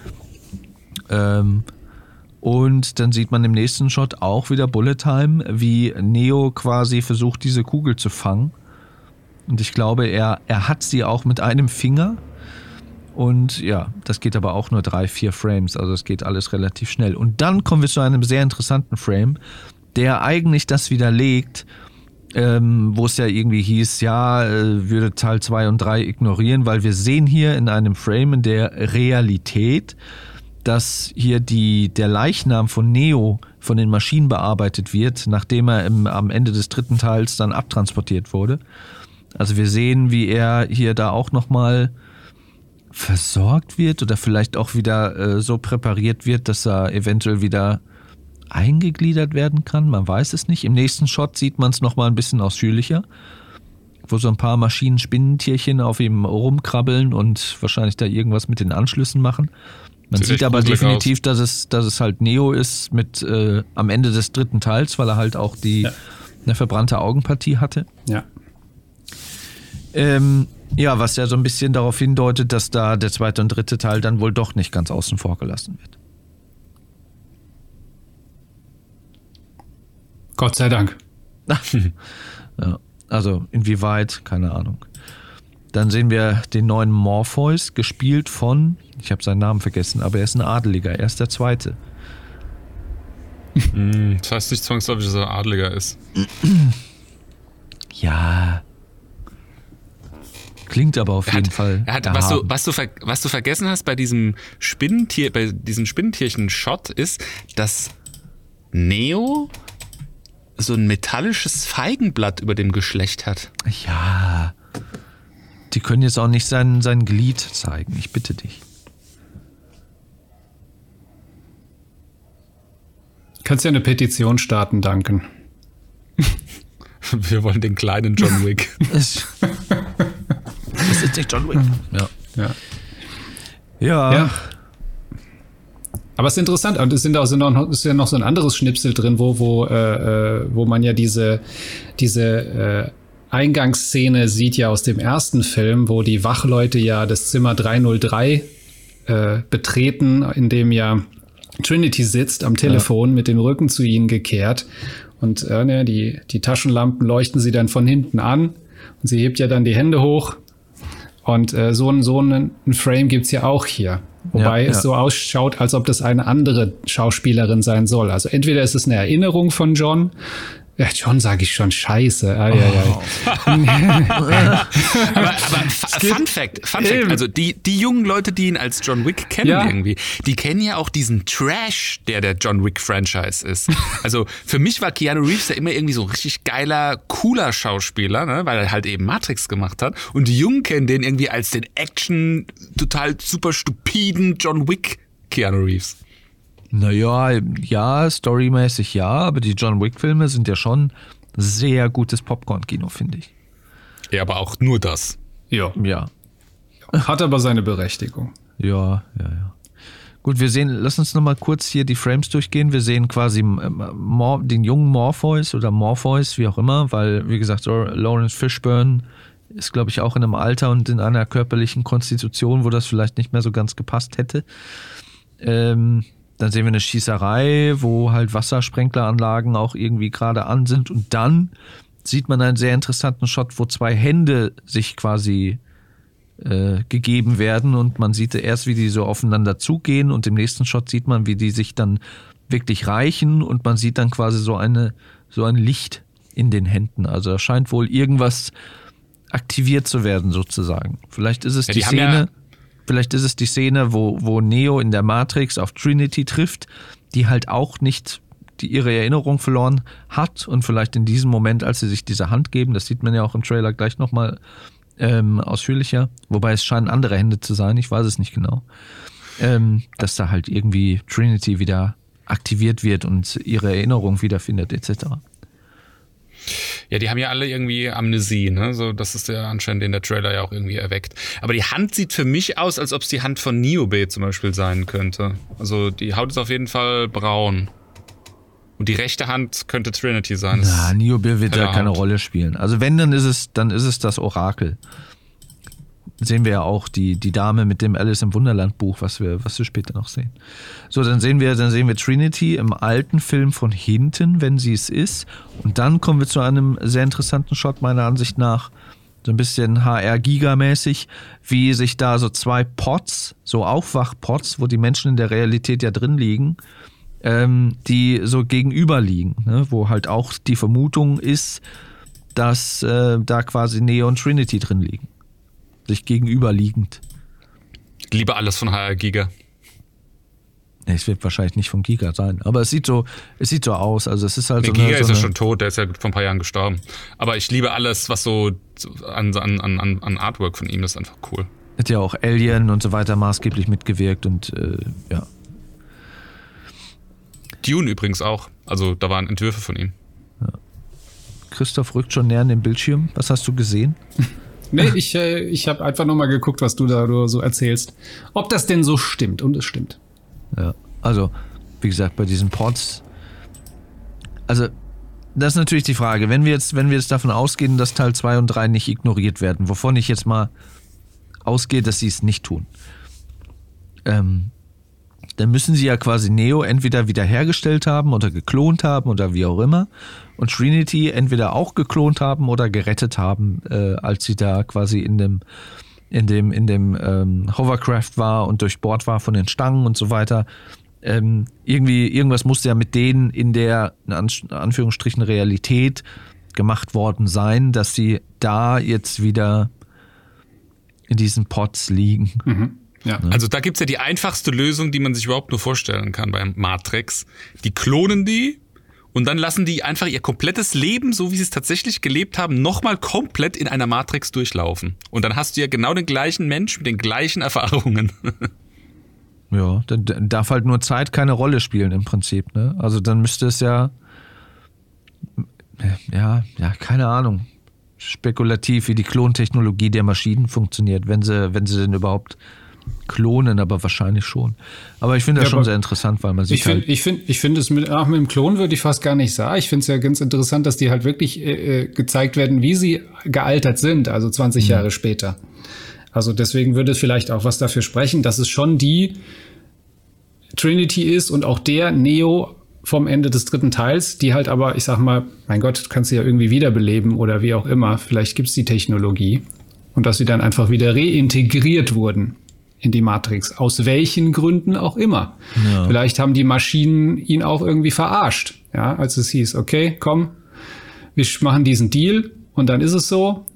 Ähm, und dann sieht man im nächsten Shot auch wieder Bullet Time, wie Neo quasi versucht, diese Kugel zu fangen. Und ich glaube, er, er hat sie auch mit einem Finger. Und ja, das geht aber auch nur drei, vier Frames. Also es geht alles relativ schnell. Und dann kommen wir zu einem sehr interessanten Frame, der eigentlich das widerlegt, ähm, wo es ja irgendwie hieß, ja, äh, würde Teil 2 und 3 ignorieren, weil wir sehen hier in einem Frame in der Realität, dass hier die, der Leichnam von Neo von den Maschinen bearbeitet wird, nachdem er im, am Ende des dritten Teils dann abtransportiert wurde. Also wir sehen, wie er hier da auch nochmal versorgt wird oder vielleicht auch wieder äh, so präpariert wird, dass er eventuell wieder eingegliedert werden kann. Man weiß es nicht. Im nächsten Shot sieht man es nochmal ein bisschen ausführlicher, wo so ein paar Maschinenspinnentierchen auf ihm rumkrabbeln und wahrscheinlich da irgendwas mit den Anschlüssen machen. Man Sieht sieht, aber definitiv, dass es, dass es halt Neo ist mit äh, am Ende des dritten Teils, weil er halt auch die Ja. eine verbrannte Augenpartie hatte. Ja. Ähm, ja, was ja so ein bisschen darauf hindeutet, dass da der zweite und dritte Teil dann wohl doch nicht ganz außen vor gelassen wird. Gott sei Dank. ja, also inwieweit, keine Ahnung. Dann sehen wir den neuen Morpheus, gespielt von, ich habe seinen Namen vergessen, aber er ist ein Adeliger, er ist der Zweite. Hm, das heißt nicht zwangsläufig, dass er Adliger ist. Ja. Klingt aber auf Er jeden hat, Fall. er hat, was, du, was, du, ver- was du vergessen hast bei diesem Spinnentier, bei diesem Spinnentierchen-Shot ist, dass Neo so ein metallisches Feigenblatt über dem Geschlecht hat. Ja. Die können jetzt auch nicht sein, sein Glied zeigen, ich bitte dich. Kannst ja eine Petition starten, danken. Wir wollen den kleinen John Wick. Nicht John Wick. Ja. Ja. Ja. Ja. Aber es ist interessant, und es sind auch, sind auch noch, ist ja noch so ein anderes Schnipsel drin, wo, wo, äh, äh, wo man ja diese, diese äh, Eingangsszene sieht ja aus dem ersten Film, wo die Wachleute ja das Zimmer 303 äh, betreten, in dem ja Trinity sitzt am Telefon mit dem Rücken zu ihnen gekehrt. Und äh, ne, die, die Taschenlampen leuchten sie dann von hinten an. Und sie hebt ja dann die Hände hoch. Und äh, so, ein, so einen Frame gibt's ja auch hier. Wobei Ja, es ja. so ausschaut, als ob das eine andere Schauspielerin sein soll. Also entweder ist es eine Erinnerung von John. Ja, John sage ich schon scheiße. Ai, ai, ai. aber aber Fun Fact, Fun Fact, also die, die jungen Leute, die ihn als John Wick kennen Ja. irgendwie, die kennen ja auch diesen Trash, der der John Wick Franchise ist. Also für mich war Keanu Reeves ja immer irgendwie so ein richtig geiler, cooler Schauspieler, ne, weil er halt eben Matrix gemacht hat. Und die Jungen kennen den irgendwie als den Action, total super stupiden John Wick Keanu Reeves. Naja, ja, storymäßig ja, aber die John Wick-Filme sind ja schon sehr gutes Popcorn-Kino, finde ich. Ja, aber auch nur das. ja, Ja. hat aber seine Berechtigung. Ja, ja, ja. Gut, wir sehen, lass uns nochmal kurz hier die Frames durchgehen. Wir sehen quasi ähm, Mor den jungen Morpheus oder Morpheus, wie auch immer, weil, wie gesagt, Lawrence Fishburne ist, glaube ich, auch in einem Alter und in einer körperlichen Konstitution, wo das vielleicht nicht mehr so ganz gepasst hätte. Ähm, dann sehen wir eine Schießerei, wo halt Wassersprenkleranlagen auch irgendwie gerade an sind. Und dann sieht man einen sehr interessanten Shot, wo zwei Hände sich quasi äh, gegeben werden und man sieht erst, wie die so aufeinander zugehen und im nächsten Shot sieht man, wie die sich dann wirklich reichen und man sieht dann quasi so eine so ein Licht in den Händen. Also da scheint wohl irgendwas aktiviert zu werden sozusagen. Vielleicht ist es Ja, die, die Szene, vielleicht ist es die Szene, wo wo Neo in der Matrix auf Trinity trifft, die halt auch nicht die ihre Erinnerung verloren hat und vielleicht in diesem Moment, als sie sich diese Hand geben, das sieht man ja auch im Trailer gleich nochmal ähm, ausführlicher, wobei es scheinen andere Hände zu sein, ich weiß es nicht genau, ähm, dass da halt irgendwie Trinity wieder aktiviert wird und ihre Erinnerung wiederfindet etc. Ja, die haben ja alle irgendwie Amnesie, ne? So, das ist der anscheinend, den der Trailer ja auch irgendwie erweckt. Aber die Hand sieht für mich aus, als ob es die Hand von Niobe zum Beispiel sein könnte. Also die Haut ist auf jeden Fall braun. Und die rechte Hand könnte Trinity sein. Na, Niobe wird da keine Haut. Rolle spielen. Also wenn, dann ist es, dann ist es das Orakel. Sehen wir ja auch die, die Dame mit dem Alice im Wunderland Buch, was wir, was wir später noch sehen. So, dann sehen wir, dann sehen wir Trinity im alten Film von hinten, wenn sie es ist. Und dann kommen wir zu einem sehr interessanten Shot meiner Ansicht nach. So ein bisschen HR-Giga-mäßig, wie sich da so zwei Pots, so Aufwachpots, wo die Menschen in der Realität ja drin liegen, ähm, die so gegenüber liegen, ne? wo halt auch die Vermutung ist, dass äh, da quasi Neo und Trinity drin liegen. Sich gegenüberliegend. Ich liebe alles von HR Giga. Nee, es wird wahrscheinlich nicht von Giga sein, aber es sieht so, es sieht so aus. Also es ist halt Nee, so Giga eine, so ist ja schon tot, der ist ja vor ein paar Jahren gestorben. Aber ich liebe alles, was so an, an, an, an Artwork von ihm ist einfach cool. hat ja auch Alien und so weiter maßgeblich mitgewirkt und äh, ja. Dune übrigens auch. Also da waren Entwürfe von ihm. Christoph rückt schon näher an den Bildschirm. Was hast du gesehen? Nee, ich, äh, ich habe einfach nur mal geguckt, was du da so erzählst. Ob das denn so stimmt. Und es stimmt. Ja, also, wie gesagt, bei diesen Pods. Also, das ist natürlich die Frage. Wenn wir jetzt, wenn wir jetzt davon ausgehen, dass Teil 2 und 3 nicht ignoriert werden, wovon ich jetzt mal ausgehe, dass sie es nicht tun. Ähm, dann müssen sie ja quasi Neo entweder wiederhergestellt haben oder geklont haben oder wie auch immer. Und Trinity entweder auch geklont haben oder gerettet haben, äh, als sie da quasi in dem, in dem, in dem ähm, Hovercraft war und durchbohrt war von den Stangen und so weiter. Ähm, irgendwie, irgendwas musste ja mit denen in der, in Anführungsstrichen, Realität gemacht worden sein, dass sie da jetzt wieder in diesen Pots liegen. Mhm. Ja. Also da gibt's ja die einfachste Lösung, die man sich überhaupt nur vorstellen kann beim Matrix. Die klonen die und dann lassen die einfach ihr komplettes Leben, so wie sie es tatsächlich gelebt haben, nochmal komplett in einer Matrix durchlaufen. Und dann hast du ja genau den gleichen Mensch mit den gleichen Erfahrungen. ja, dann darf halt nur Zeit keine Rolle spielen im Prinzip. Ne? Also dann müsste es ja, ja, ja, keine Ahnung spekulativ, wie die Klontechnologie der Maschinen funktioniert, wenn sie, wenn sie denn überhaupt klonen, aber wahrscheinlich schon. Aber ich finde das ja, schon sehr interessant, weil man sieht. Ich finde, halt ich finde, ich finde es mit, auch mit dem Klon würde ich fast gar nicht sagen. Ich finde es ja ganz interessant, dass die halt wirklich äh, äh gezeigt werden, wie sie gealtert sind, also 20 mhm. Jahre später. Also deswegen würde es vielleicht auch was dafür sprechen, dass es schon die Trinity ist und auch der Neo vom Ende des dritten Teils, die halt aber, ich sag mal, mein Gott, kannst du ja irgendwie wiederbeleben oder wie auch immer. Vielleicht gibt's die Technologie. Und dass sie dann einfach wieder reintegriert wurden in die Matrix. Aus welchen Gründen auch immer. Ja. Vielleicht haben die Maschinen ihn auch irgendwie verarscht. Ja, als es hieß, okay, komm, wir machen diesen Deal und dann ist es so.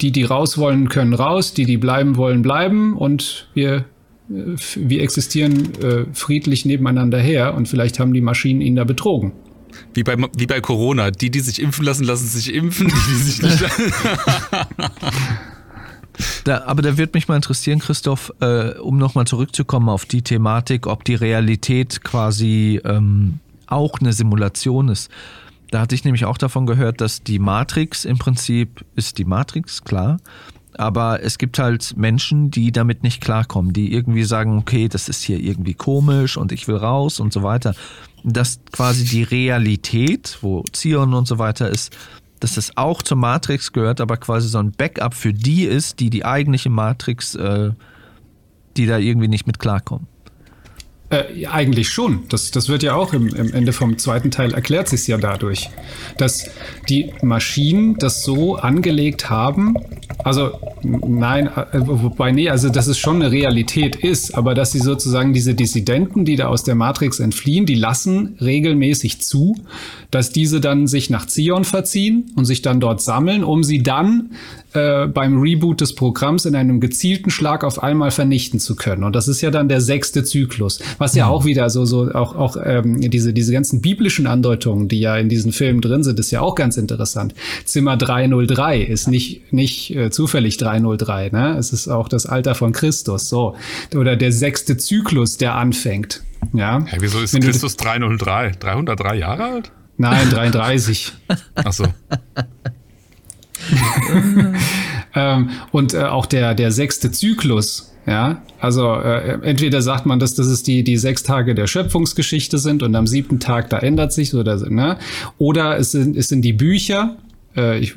Die, die raus wollen, können raus. Die, die bleiben wollen, bleiben. Und wir, äh, wir existieren äh, friedlich nebeneinander her. Und vielleicht haben die Maschinen ihn da betrogen. Wie bei, wie bei Corona. Die, die sich impfen lassen, lassen sich impfen. Die, die sich nicht. Da, aber da wird mich mal interessieren, Christoph, äh, um nochmal zurückzukommen auf die Thematik, ob die Realität quasi ähm, auch eine Simulation ist. Da hatte ich nämlich auch davon gehört, dass die Matrix im Prinzip ist die Matrix, klar. Aber es gibt halt Menschen, die damit nicht klarkommen, die irgendwie sagen, okay, das ist hier irgendwie komisch und ich will raus und so weiter. Dass quasi die Realität, wo Zion und so weiter ist, dass das auch zur Matrix gehört, aber quasi so ein Backup für die ist, die die eigentliche Matrix, äh, die da irgendwie nicht mit klarkommen. Äh, eigentlich schon. Das, das wird ja auch im, im Ende vom zweiten Teil erklärt sich ja dadurch, dass die Maschinen das so angelegt haben. Also nein, äh, wobei nee, also dass es schon eine Realität ist, aber dass sie sozusagen diese Dissidenten, die da aus der Matrix entfliehen, die lassen regelmäßig zu, dass diese dann sich nach Zion verziehen und sich dann dort sammeln, um sie dann äh, beim Reboot des Programms in einem gezielten Schlag auf einmal vernichten zu können. Und das ist ja dann der sechste Zyklus, was ja mhm. auch wieder so so auch auch ähm, diese diese ganzen biblischen Andeutungen, die ja in diesen Filmen drin sind, ist ja auch ganz interessant. Zimmer 303 ist nicht nicht äh, zufällig 303, ne? Es ist auch das Alter von Christus, so oder der sechste Zyklus, der anfängt. Ja. Hey, wieso ist Wenn Christus 303? 303 Jahre alt? Nein, 33. Ach so. ähm, und äh, auch der, der sechste Zyklus, ja, also äh, entweder sagt man, dass das ist die, die sechs Tage der Schöpfungsgeschichte sind und am siebten Tag da ändert sich oder, ne? Oder es sind, es sind die Bücher, äh, ich,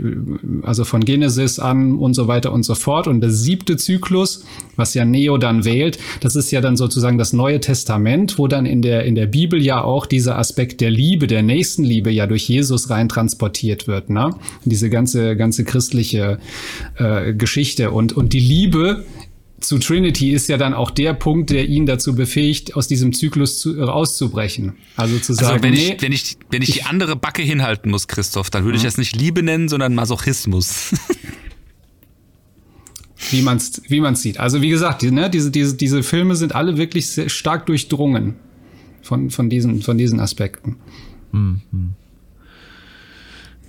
also von Genesis an und so weiter und so fort. Und der siebte Zyklus, was ja Neo dann wählt, das ist ja dann sozusagen das Neue Testament, wo dann in der, in der Bibel ja auch dieser Aspekt der Liebe, der Nächstenliebe ja durch Jesus rein transportiert wird, ne? Diese ganze, ganze christliche äh, Geschichte. Und, und die Liebe zu Trinity ist ja dann auch der Punkt, der ihn dazu befähigt, aus diesem Zyklus zu, rauszubrechen. Also zu also sagen, also wenn nee, ich, wenn ich, wenn ich, ich, die andere Backe hinhalten muss, Christoph, dann würde ich mhm. das nicht Liebe nennen, sondern Masochismus. wie man es wie man's sieht. Also wie gesagt, die, ne, diese, diese, diese Filme sind alle wirklich sehr stark durchdrungen von, von, diesen, von diesen Aspekten. Mhm.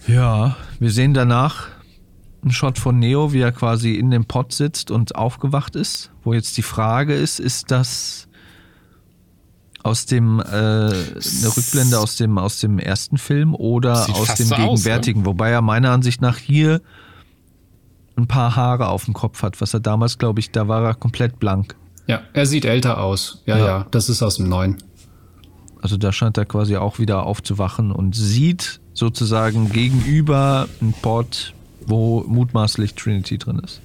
Ja, wir sehen danach ein Shot von Neo, wie er quasi in dem Pod sitzt und aufgewacht ist. Wo jetzt die Frage ist, ist das aus dem äh, eine Rückblende aus dem aus dem ersten Film oder aus dem so gegenwärtigen, aus, ne? wobei er meiner Ansicht nach hier ein paar Haare auf dem Kopf hat, was er damals, glaube ich, da war er komplett blank. Ja, er sieht älter aus. Ja, ja, ja das ist aus dem neuen. Also da scheint er quasi auch wieder aufzuwachen und sieht sozusagen gegenüber ein Pod wo mutmaßlich Trinity drin ist.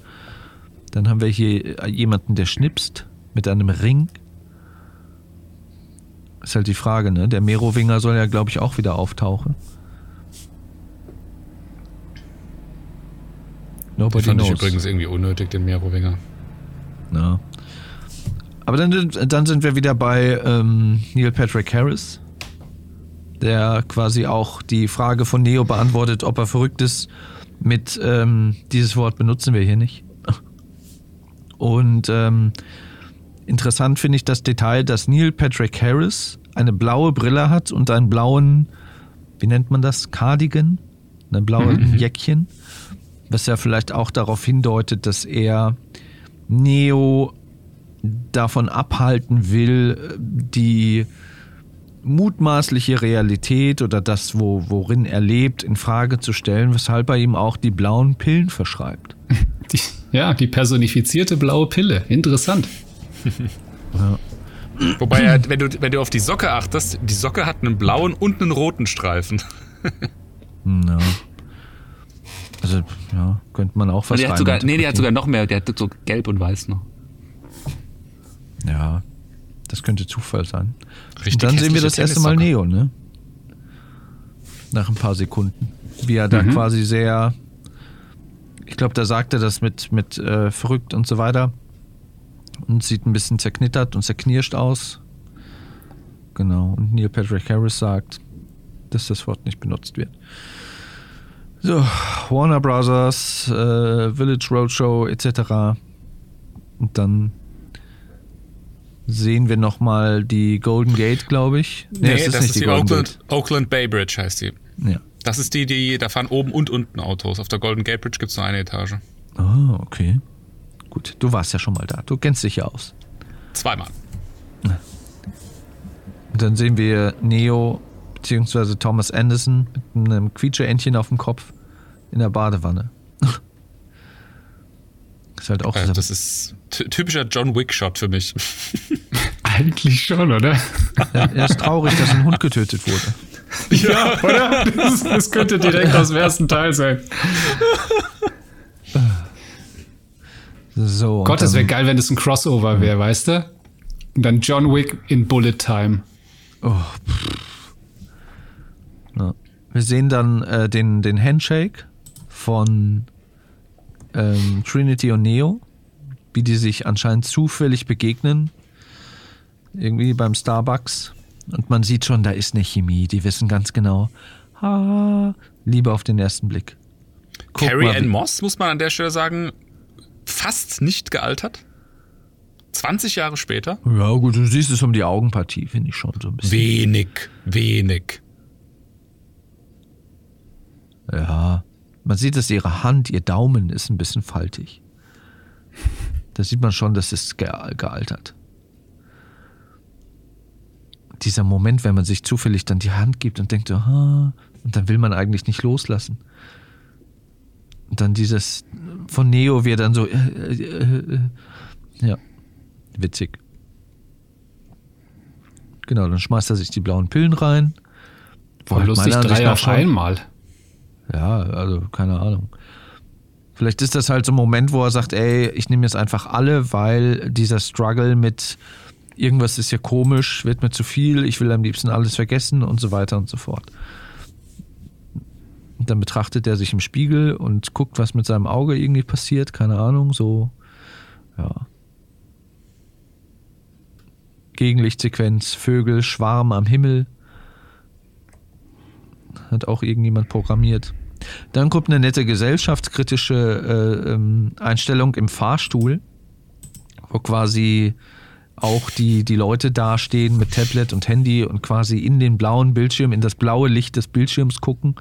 Dann haben wir hier jemanden, der schnipst mit einem Ring. Ist halt die Frage, ne? Der Merowinger soll ja, glaube ich, auch wieder auftauchen. Den Nobody fand ich knows. übrigens irgendwie unnötig, den Merowinger. Ja. Aber dann, dann sind wir wieder bei ähm, Neil Patrick Harris, der quasi auch die Frage von Neo beantwortet, ob er verrückt ist. Mit ähm, dieses Wort benutzen wir hier nicht. Und ähm, interessant finde ich das Detail, dass Neil Patrick Harris eine blaue Brille hat und einen blauen, wie nennt man das, Cardigan, ein blaues Jäckchen, was ja vielleicht auch darauf hindeutet, dass er Neo davon abhalten will, die mutmaßliche Realität oder das, wo, worin er lebt, in Frage zu stellen, weshalb er ihm auch die blauen Pillen verschreibt. Die, ja, die personifizierte blaue Pille. Interessant. Wobei, er, wenn, du, wenn du auf die Socke achtest, die Socke hat einen blauen und einen roten Streifen. Ja. Also, ja, könnte man auch was Und die hat sogar, rein nee, die hat sogar noch mehr. Der hat so gelb und weiß noch. Ja, das könnte Zufall sein. Richtig und dann sehen wir das erste Mal. Neo, ne? Nach ein paar Sekunden. Wie er da quasi sehr. Ich glaube, da sagt er das mit, mit äh, verrückt und so weiter. Und sieht ein bisschen zerknittert und zerknirscht aus. Genau. Und Neil Patrick Harris sagt, dass das Wort nicht benutzt wird. So, Warner Brothers, äh, Village Roadshow etc. Und dann sehen wir nochmal die Golden Gate, glaube ich. Nee, es das ist die, Golden Oakland, Oakland Bay Bridge, heißt die. Ja. Das ist die, die, da fahren oben und unten Autos. Auf der Golden Gate Bridge gibt es nur eine Etage. Ah, okay. Gut, du warst ja schon mal da. Du kennst dich ja aus. Zweimal. Und dann sehen wir Neo bzw. Thomas Anderson mit einem Quietscheentchen auf dem Kopf in der Badewanne. Ist halt auch Äh, das ist ty- typischer John Wick-Shot für mich. Eigentlich schon, oder? Er ist traurig, dass ein Hund getötet wurde. Ja, oder? Das, das könnte direkt aus dem ersten Teil sein. So. Gott, das dann- wäre geil, wenn das ein Crossover wäre, weißt du? Und dann John Wick in Bullet Time. Ja. Wir sehen dann äh, den, den Handshake von ähm, Trinity und Neo, wie die sich anscheinend zufällig begegnen. Irgendwie beim Starbucks. Und man sieht schon, da ist eine Chemie. Die wissen ganz genau. Ah, Liebe auf den ersten Blick. Guck Carrie Ann Moss, muss man an der Stelle sagen, fast nicht gealtert. 20 Jahre später. Ja, gut, du siehst es um die Augenpartie, finde ich schon so ein bisschen. Wenig, wenig. Ja, man sieht, dass ihre Hand, ihr Daumen ist ein bisschen faltig. Da sieht man schon, das ist ge gealtert. Dieser Moment, wenn man sich zufällig dann die Hand gibt und denkt, aha, und dann will man eigentlich nicht loslassen. Und dann dieses von Neo, wie er dann so, äh, äh, äh, ja, witzig. Genau, dann schmeißt er sich die blauen Pillen rein. Voll halt lustig, drei auf einmal. Ja, also keine Ahnung. Vielleicht ist das halt so ein Moment, wo er sagt, ey, ich nehme jetzt einfach alle, weil dieser Struggle mit irgendwas ist ja komisch, wird mir zu viel, ich will am liebsten alles vergessen und so weiter und so fort. Und dann betrachtet er sich im Spiegel und guckt, was mit seinem Auge irgendwie passiert, keine Ahnung, so, ja. Gegenlichtsequenz, Vögel, Schwarm am Himmel. Hat auch irgendjemand programmiert. Dann kommt eine nette gesellschaftskritische äh, ähm, Einstellung im Fahrstuhl, wo quasi auch die, die Leute dastehen mit Tablet und Handy und quasi in den blauen Bildschirm, in das blaue Licht des Bildschirms gucken.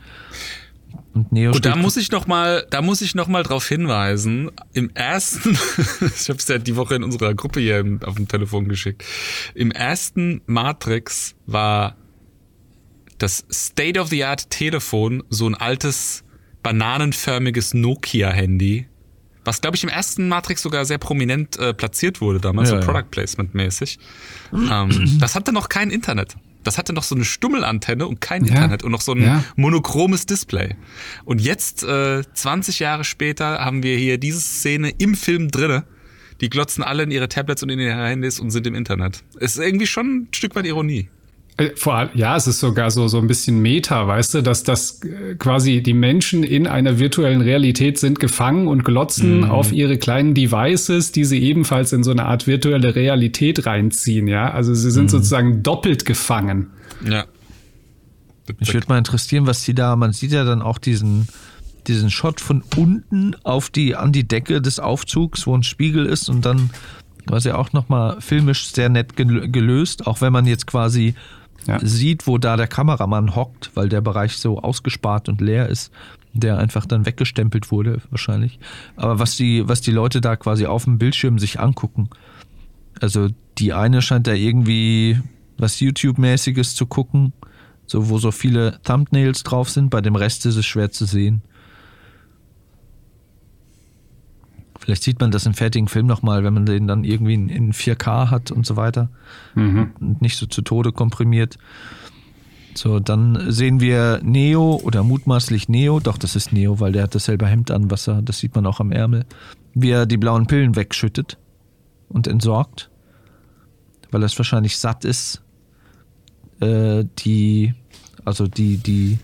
Und Neo Und da muss ich noch mal, da muss ich noch mal drauf hinweisen. Im ersten, ich habe es ja die Woche in unserer Gruppe hier auf dem Telefon geschickt. Im ersten Matrix war das State of the Art Telefon so ein altes bananenförmiges Nokia Handy, was glaube ich im ersten Matrix sogar sehr prominent äh, platziert wurde damals, Ja, so ja. Product Placement mäßig. ähm, das hatte noch kein Internet. Das hatte noch so eine Stummelantenne und kein Ja. Internet und noch so ein monochromes Display. Und jetzt, äh, 20 Jahre später, haben wir hier diese Szene im Film drinne. Die glotzen alle in ihre Tablets und in ihre Handys und sind im Internet. Ist irgendwie schon ein Stück weit Ironie. Äh, Vor allem, ja, es ist sogar so, so ein bisschen Meta, weißt du, dass das äh, quasi die Menschen in einer virtuellen Realität sind gefangen und glotzen Mhm. auf ihre kleinen Devices, die sie ebenfalls in so eine Art virtuelle Realität reinziehen, ja. Also sie Mhm. sind sozusagen doppelt gefangen. Ja. Mich würde mal interessieren, was die da, man sieht ja dann auch diesen, diesen Shot von unten auf die, an die Decke des Aufzugs, wo ein Spiegel ist und dann quasi auch nochmal filmisch sehr nett gel- gelöst, auch wenn man jetzt quasi Ja. sieht, wo da der Kameramann hockt, weil der Bereich so ausgespart und leer ist, der einfach dann weggestempelt wurde, wahrscheinlich. Aber was die, was die Leute da quasi auf dem Bildschirm sich angucken, also die eine scheint da irgendwie was YouTube-mäßiges zu gucken, so wo so viele Thumbnails drauf sind, bei dem Rest ist es schwer zu sehen. Vielleicht sieht man das im fertigen Film nochmal, wenn man den dann irgendwie in, in 4K hat und so weiter. Und nicht so zu Tode komprimiert. So, dann sehen wir Neo oder mutmaßlich Neo, doch das ist Neo, weil der hat dasselbe Hemd an, was er, das sieht man auch am Ärmel, wie er die blauen Pillen wegschüttet und entsorgt, weil er es wahrscheinlich satt ist, äh, die, also die, die,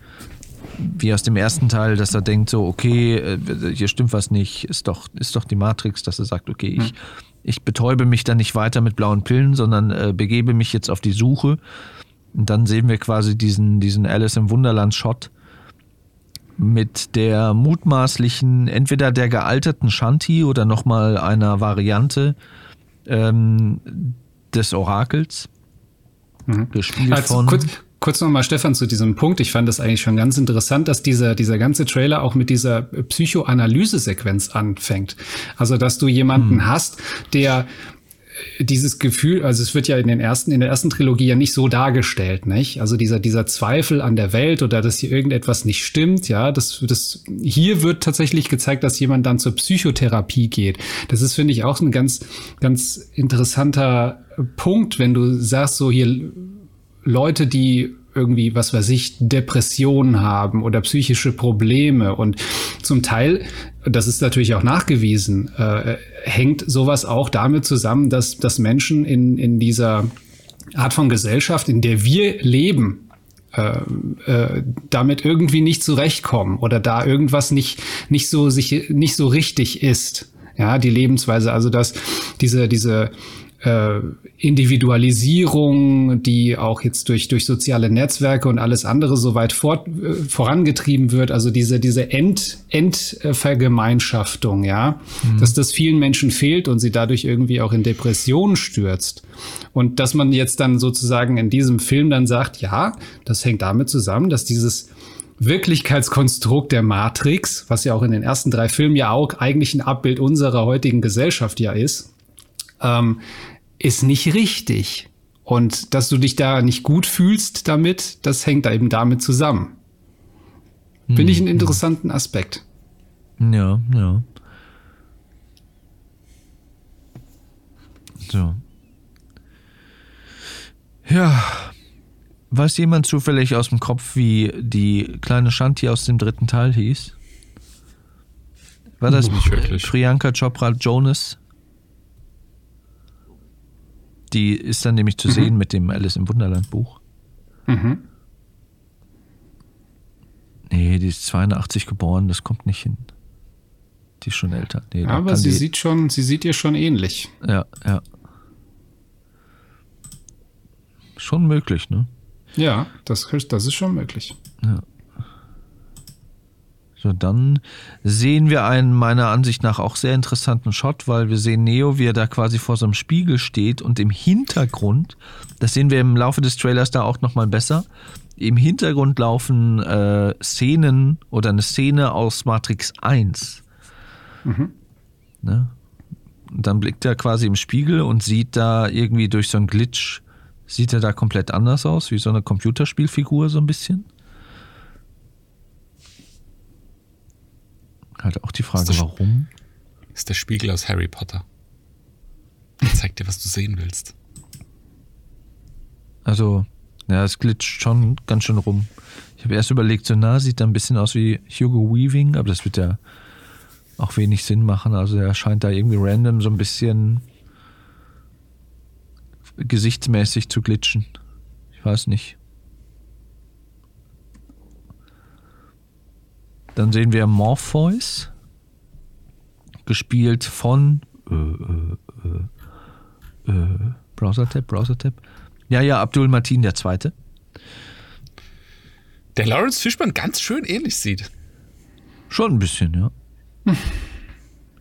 wie aus dem ersten Teil, dass er denkt so, okay, äh, hier stimmt was nicht, ist doch, ist doch die Matrix, dass er sagt, okay, ich, ich betäube mich dann nicht weiter mit blauen Pillen, sondern äh, begebe mich jetzt auf die Suche. Und dann sehen wir quasi diesen, diesen Alice im Wunderland-Shot mit der mutmaßlichen, entweder der gealterten Shanti oder nochmal einer Variante ähm, des Orakels. Gespielt Also von. kurz, kurz nochmal, Stefan, zu diesem Punkt. Ich fand das eigentlich schon ganz interessant, dass dieser, dieser ganze Trailer auch mit dieser Psychoanalyse-Sequenz anfängt. Also, dass du jemanden hast, der dieses Gefühl, also es wird ja in den ersten, in der ersten Trilogie ja nicht so dargestellt, nicht? Also dieser, dieser Zweifel an der Welt oder dass hier irgendetwas nicht stimmt, ja, das, das, hier wird tatsächlich gezeigt, dass jemand dann zur Psychotherapie geht. Das ist, finde ich, auch ein ganz, ganz interessanter Punkt, wenn du sagst, so hier Leute, die irgendwie, was weiß ich, Depressionen haben oder psychische Probleme und zum Teil, das ist natürlich auch nachgewiesen, äh, hängt sowas auch damit zusammen, dass, dass Menschen in, in dieser Art von Gesellschaft, in der wir leben, äh, äh, damit irgendwie nicht zurechtkommen oder da irgendwas nicht, nicht so sich nicht so richtig ist. Ja, die Lebensweise, also dass diese, diese äh, Individualisierung, die auch jetzt durch, durch soziale Netzwerke und alles andere so weit fort, äh, vorangetrieben wird, also diese, diese End, Endvergemeinschaftung, ja, dass das vielen Menschen fehlt und sie dadurch irgendwie auch in Depressionen stürzt. Und dass man jetzt dann sozusagen in diesem Film dann sagt, ja, das hängt damit zusammen, dass dieses Wirklichkeitskonstrukt der Matrix, was ja auch in den ersten drei Filmen ja auch eigentlich ein Abbild unserer heutigen Gesellschaft ja ist, ähm, ist nicht richtig. Und dass du dich da nicht gut fühlst damit, das hängt da eben damit zusammen. Finde ich einen interessanten Aspekt. Ja, ja. So. Ja. Weiß jemand zufällig aus dem Kopf, wie die kleine Shanti aus dem dritten Teil hieß? War das Nicht wirklich. Priyanka Chopra Jonas? Die ist dann nämlich zu sehen mit dem Alice im Wunderland Buch. Mhm. Nee, die ist 82 geboren, das kommt nicht hin. Die ist schon älter. Nee, Aber sie die, sieht schon, sie sieht ihr schon ähnlich. Ja, ja. Schon möglich, ne? Ja, das, das ist schon möglich. So, dann sehen wir einen meiner Ansicht nach auch sehr interessanten Shot, weil wir sehen Neo, wie er da quasi vor so einem Spiegel steht und im Hintergrund, das sehen wir im Laufe des Trailers da auch nochmal besser, im Hintergrund laufen äh, Szenen oder eine Szene aus Matrix 1. Ne? Und dann blickt er quasi im Spiegel und sieht da irgendwie durch so einen Glitch, sieht er da komplett anders aus, wie so eine Computerspielfigur so ein bisschen. Halt auch die Frage, das- warum? ist der Spiegel aus Harry Potter. Der zeigt dir, was du sehen willst. Also, ja, es glitscht schon ganz schön rum. Ich habe erst überlegt, so nah sieht er ein bisschen aus wie Hugo Weaving, aber das wird ja auch wenig Sinn machen. Also er scheint da irgendwie random so ein bisschen gesichtsmäßig zu glitschen. Ich weiß nicht. Dann sehen wir Morpheus, gespielt von äh, äh, äh, äh, Browser-Tab, Browser-Tab. Ja, ja, Abdul Martin der Zweite. Der Lawrence Fishburne ganz schön ähnlich sieht. Schon ein bisschen, ja.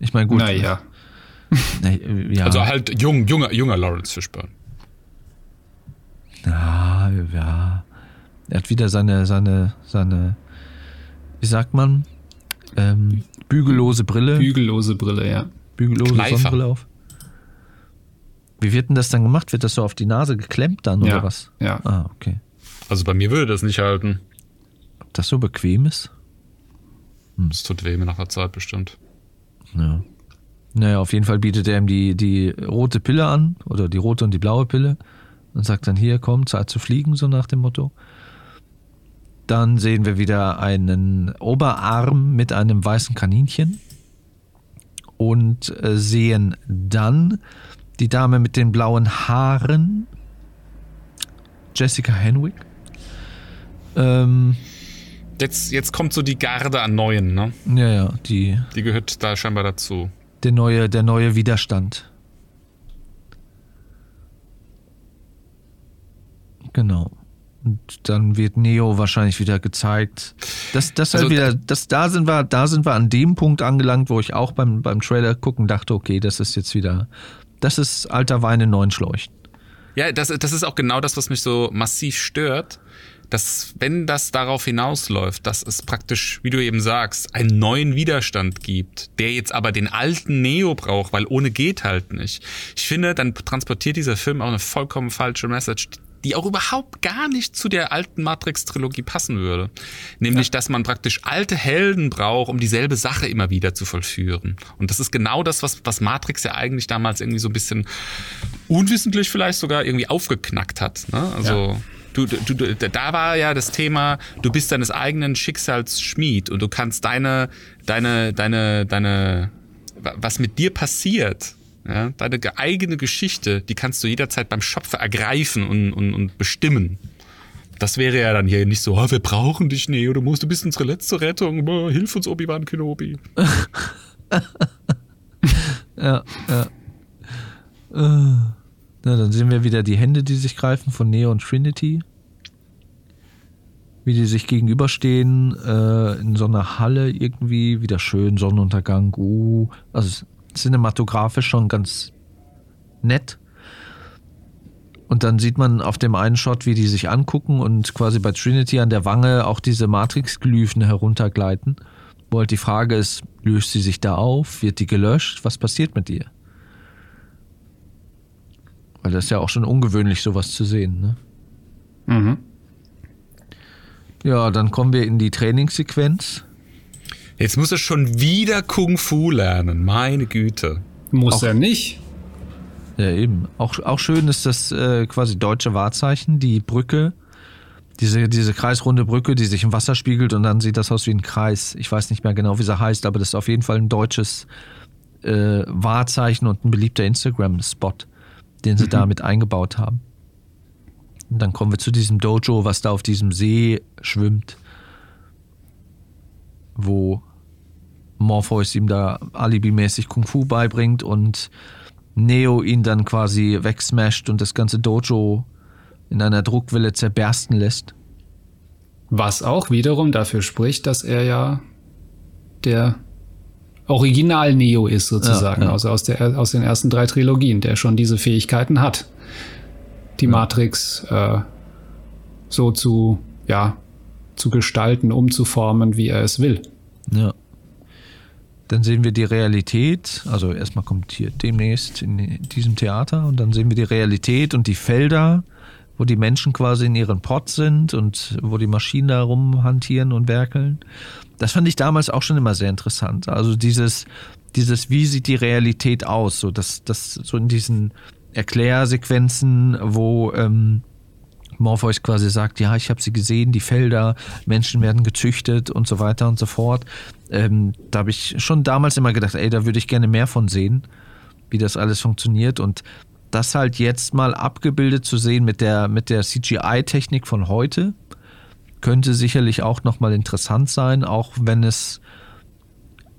Ich meine, gut. Naja. Na, äh, ja. Also halt jung, junger, junger Lawrence Fishburne. Ja, ja. Er hat wieder seine, seine, seine, wie sagt man, ähm, bügellose Brille, Bügellose Brille, ja. bügellose Kneifer. Sonnenbrille auf. Wie wird denn das dann gemacht? Wird das so auf die Nase geklemmt dann oder ja. was? Ja. Ah, okay. Also bei mir würde das nicht halten. Ob das so bequem ist? Das tut weh mir nach einer Zeit bestimmt. Ja. Naja, auf jeden Fall bietet er ihm die, die rote Pille an oder die rote und die blaue Pille und sagt dann hier, komm, Zeit zu fliegen, so nach dem Motto. Dann sehen wir wieder einen Oberarm mit einem weißen Kaninchen und äh, sehen dann die Dame mit den blauen Haaren, Jessica Henwick. Ähm, Jetzt, jetzt kommt so die Garde an Neuen, ne? ja, ja, die, Die gehört da scheinbar dazu. der neue, der neue Widerstand. Genau. Und dann wird Neo wahrscheinlich wieder gezeigt. Das, das halt Also- wieder, das, da sind wir, da sind wir an dem Punkt angelangt, wo ich auch beim, beim Trailer gucken dachte, okay, das ist jetzt wieder, das ist alter Wein in neuen Schläuchen. Ja, das, das ist auch genau das, was mich so massiv stört. Dass, wenn das darauf hinausläuft, dass es praktisch, wie du eben sagst, einen neuen Widerstand gibt, der jetzt aber den alten Neo braucht, weil ohne geht halt nicht. Ich finde, dann transportiert dieser Film auch eine vollkommen falsche Message, die auch überhaupt gar nicht zu der alten Matrix-Trilogie passen würde. Nämlich, dass man praktisch alte Helden braucht, um dieselbe Sache immer wieder zu vollführen. Und das ist genau das, was, was Matrix ja eigentlich damals irgendwie so ein bisschen unwissentlich vielleicht sogar irgendwie aufgeknackt hat. Ne? Also du, du, du, da war ja das Thema, du bist deines eigenen Schicksals Schmied und du kannst deine, deine, deine, deine, was mit dir passiert, ja, deine ge- eigene Geschichte, die kannst du jederzeit beim Schöpfer ergreifen und, und, und bestimmen. Das wäre ja dann hier nicht so, oh, wir brauchen dich, Neo, du musst, du bist unsere letzte Rettung, boah, hilf uns, Obi-Wan Kenobi. Ja, ja. Äh, Na, dann sehen wir wieder die Hände, die sich greifen von Neo und Trinity. Wie die sich gegenüberstehen äh, in so einer Halle irgendwie. Wieder schön, Sonnenuntergang. Uh, also cinematografisch schon ganz nett. Und dann sieht man auf dem einen Shot, wie die sich angucken und quasi bei Trinity an der Wange auch diese Matrix-Glyphen heruntergleiten. Wo halt die Frage ist, löst sie sich da auf? Wird die gelöscht? Was passiert mit ihr? Weil das ist ja auch schon ungewöhnlich, sowas zu sehen. Ne? Mhm. Ja, dann kommen wir in die Trainingssequenz. Jetzt muss er schon wieder Kung Fu lernen, meine Güte. Muss Auch- er nicht. Ja, eben. Auch, auch schön ist das äh, quasi deutsche Wahrzeichen, die Brücke. Diese, diese kreisrunde Brücke, die sich im Wasser spiegelt und dann sieht das aus wie ein Kreis. Ich weiß nicht mehr genau, wie sie heißt, aber das ist auf jeden Fall ein deutsches äh, Wahrzeichen und ein beliebter Instagram-Spot, den sie da mit eingebaut haben. Und dann kommen wir zu diesem Dojo, was da auf diesem See schwimmt, wo Morpheus ihm da alibimäßig Kung Fu beibringt und Neo ihn dann quasi wegsmasht und das ganze Dojo in einer Druckwelle zerbersten lässt. Was auch wiederum dafür spricht, dass er ja der Original Neo ist, sozusagen, Ja, ja. also aus, der, aus den ersten drei Trilogien, der schon diese Fähigkeiten hat, die Matrix äh, so zu, ja, zu gestalten, umzuformen, wie er es will. Ja. Dann sehen wir die Realität, also erstmal kommt hier demnächst in diesem Theater und dann sehen wir die Realität und die Felder, wo die Menschen quasi in ihren Pots sind und wo die Maschinen da rumhantieren und werkeln. Das fand ich damals auch schon immer sehr interessant. Also dieses, dieses, wie sieht die Realität aus? So, dass das so in diesen Erklärsequenzen, wo ähm, Morpheus quasi sagt, ja, ich habe sie gesehen, die Felder, Menschen werden gezüchtet und so weiter und so fort. Ähm, da habe ich schon damals immer gedacht, ey, da würde ich gerne mehr von sehen, wie das alles funktioniert. Und das halt jetzt mal abgebildet zu sehen mit der, mit der CGI-Technik von heute, könnte sicherlich auch nochmal interessant sein, auch wenn es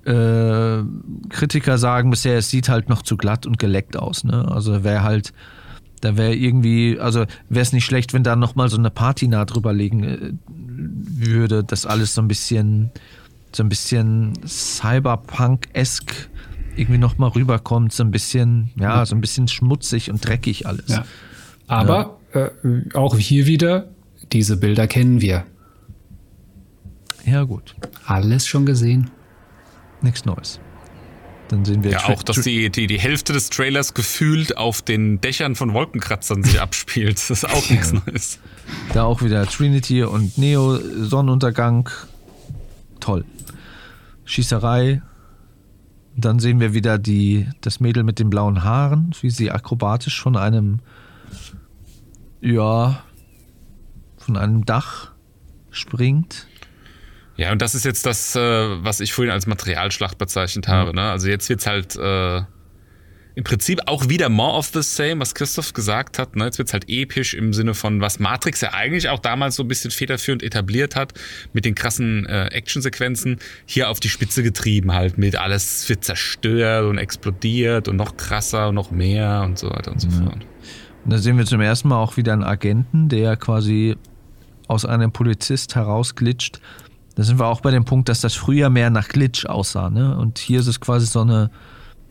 äh, Kritiker sagen bisher, es sieht halt noch zu glatt und geleckt aus. Ne? Also wäre halt, da wäre irgendwie, also wäre es nicht schlecht, wenn da nochmal so eine Patina drüber legen äh, würde, das alles so ein bisschen, so ein bisschen Cyberpunk-esk irgendwie nochmal rüberkommt, so ein bisschen, ja, so ein bisschen schmutzig und dreckig alles. Ja. Aber Äh, auch hier wieder, diese Bilder kennen wir. Ja, gut. Alles schon gesehen. Nichts Neues. Dann sehen wir Ja, auch, dass die, die, die Hälfte des Trailers gefühlt auf den Dächern von Wolkenkratzern sich abspielt. Das ist auch nichts Neues. Da auch wieder Trinity und Neo, Sonnenuntergang. Toll. Schießerei. Dann sehen wir wieder die, das Mädel mit den blauen Haaren, wie sie akrobatisch von einem, ja, von einem Dach springt. Ja, und das ist jetzt das, äh, was ich vorhin als Materialschlacht bezeichnet habe. Ne? Also jetzt wird's halt äh, im Prinzip auch wieder more of the same, was Christoph gesagt hat. Ne? Jetzt wird's halt episch im Sinne von, was Matrix ja eigentlich auch damals so ein bisschen federführend etabliert hat, mit den krassen äh, Actionsequenzen, hier auf die Spitze getrieben halt, mit alles wird zerstört und explodiert und noch krasser und noch mehr und so weiter und so fort. Und da sehen wir zum ersten Mal auch wieder einen Agenten, der quasi aus einem Polizist herausglitscht. Da sind wir auch bei dem Punkt, dass das früher mehr nach Glitch aussah. Ne? Und hier ist es quasi so, eine,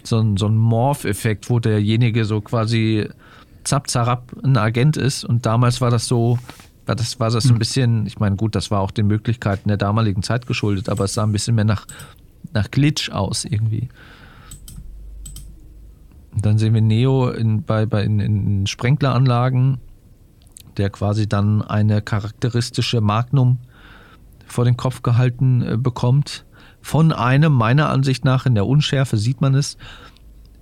so ein, so ein Morph-Effekt, wo derjenige so quasi zapp, zarab ein Agent ist. Und damals war das so, war das, war das so ein bisschen, ich meine, gut, das war auch den Möglichkeiten der damaligen Zeit geschuldet, aber es sah ein bisschen mehr nach, nach Glitch aus irgendwie. Und dann sehen wir Neo in, bei, bei, in, in Sprenkleranlagen, der quasi dann eine charakteristische Magnum vor den Kopf gehalten äh, bekommt. Von einem, meiner Ansicht nach, in der Unschärfe sieht man es,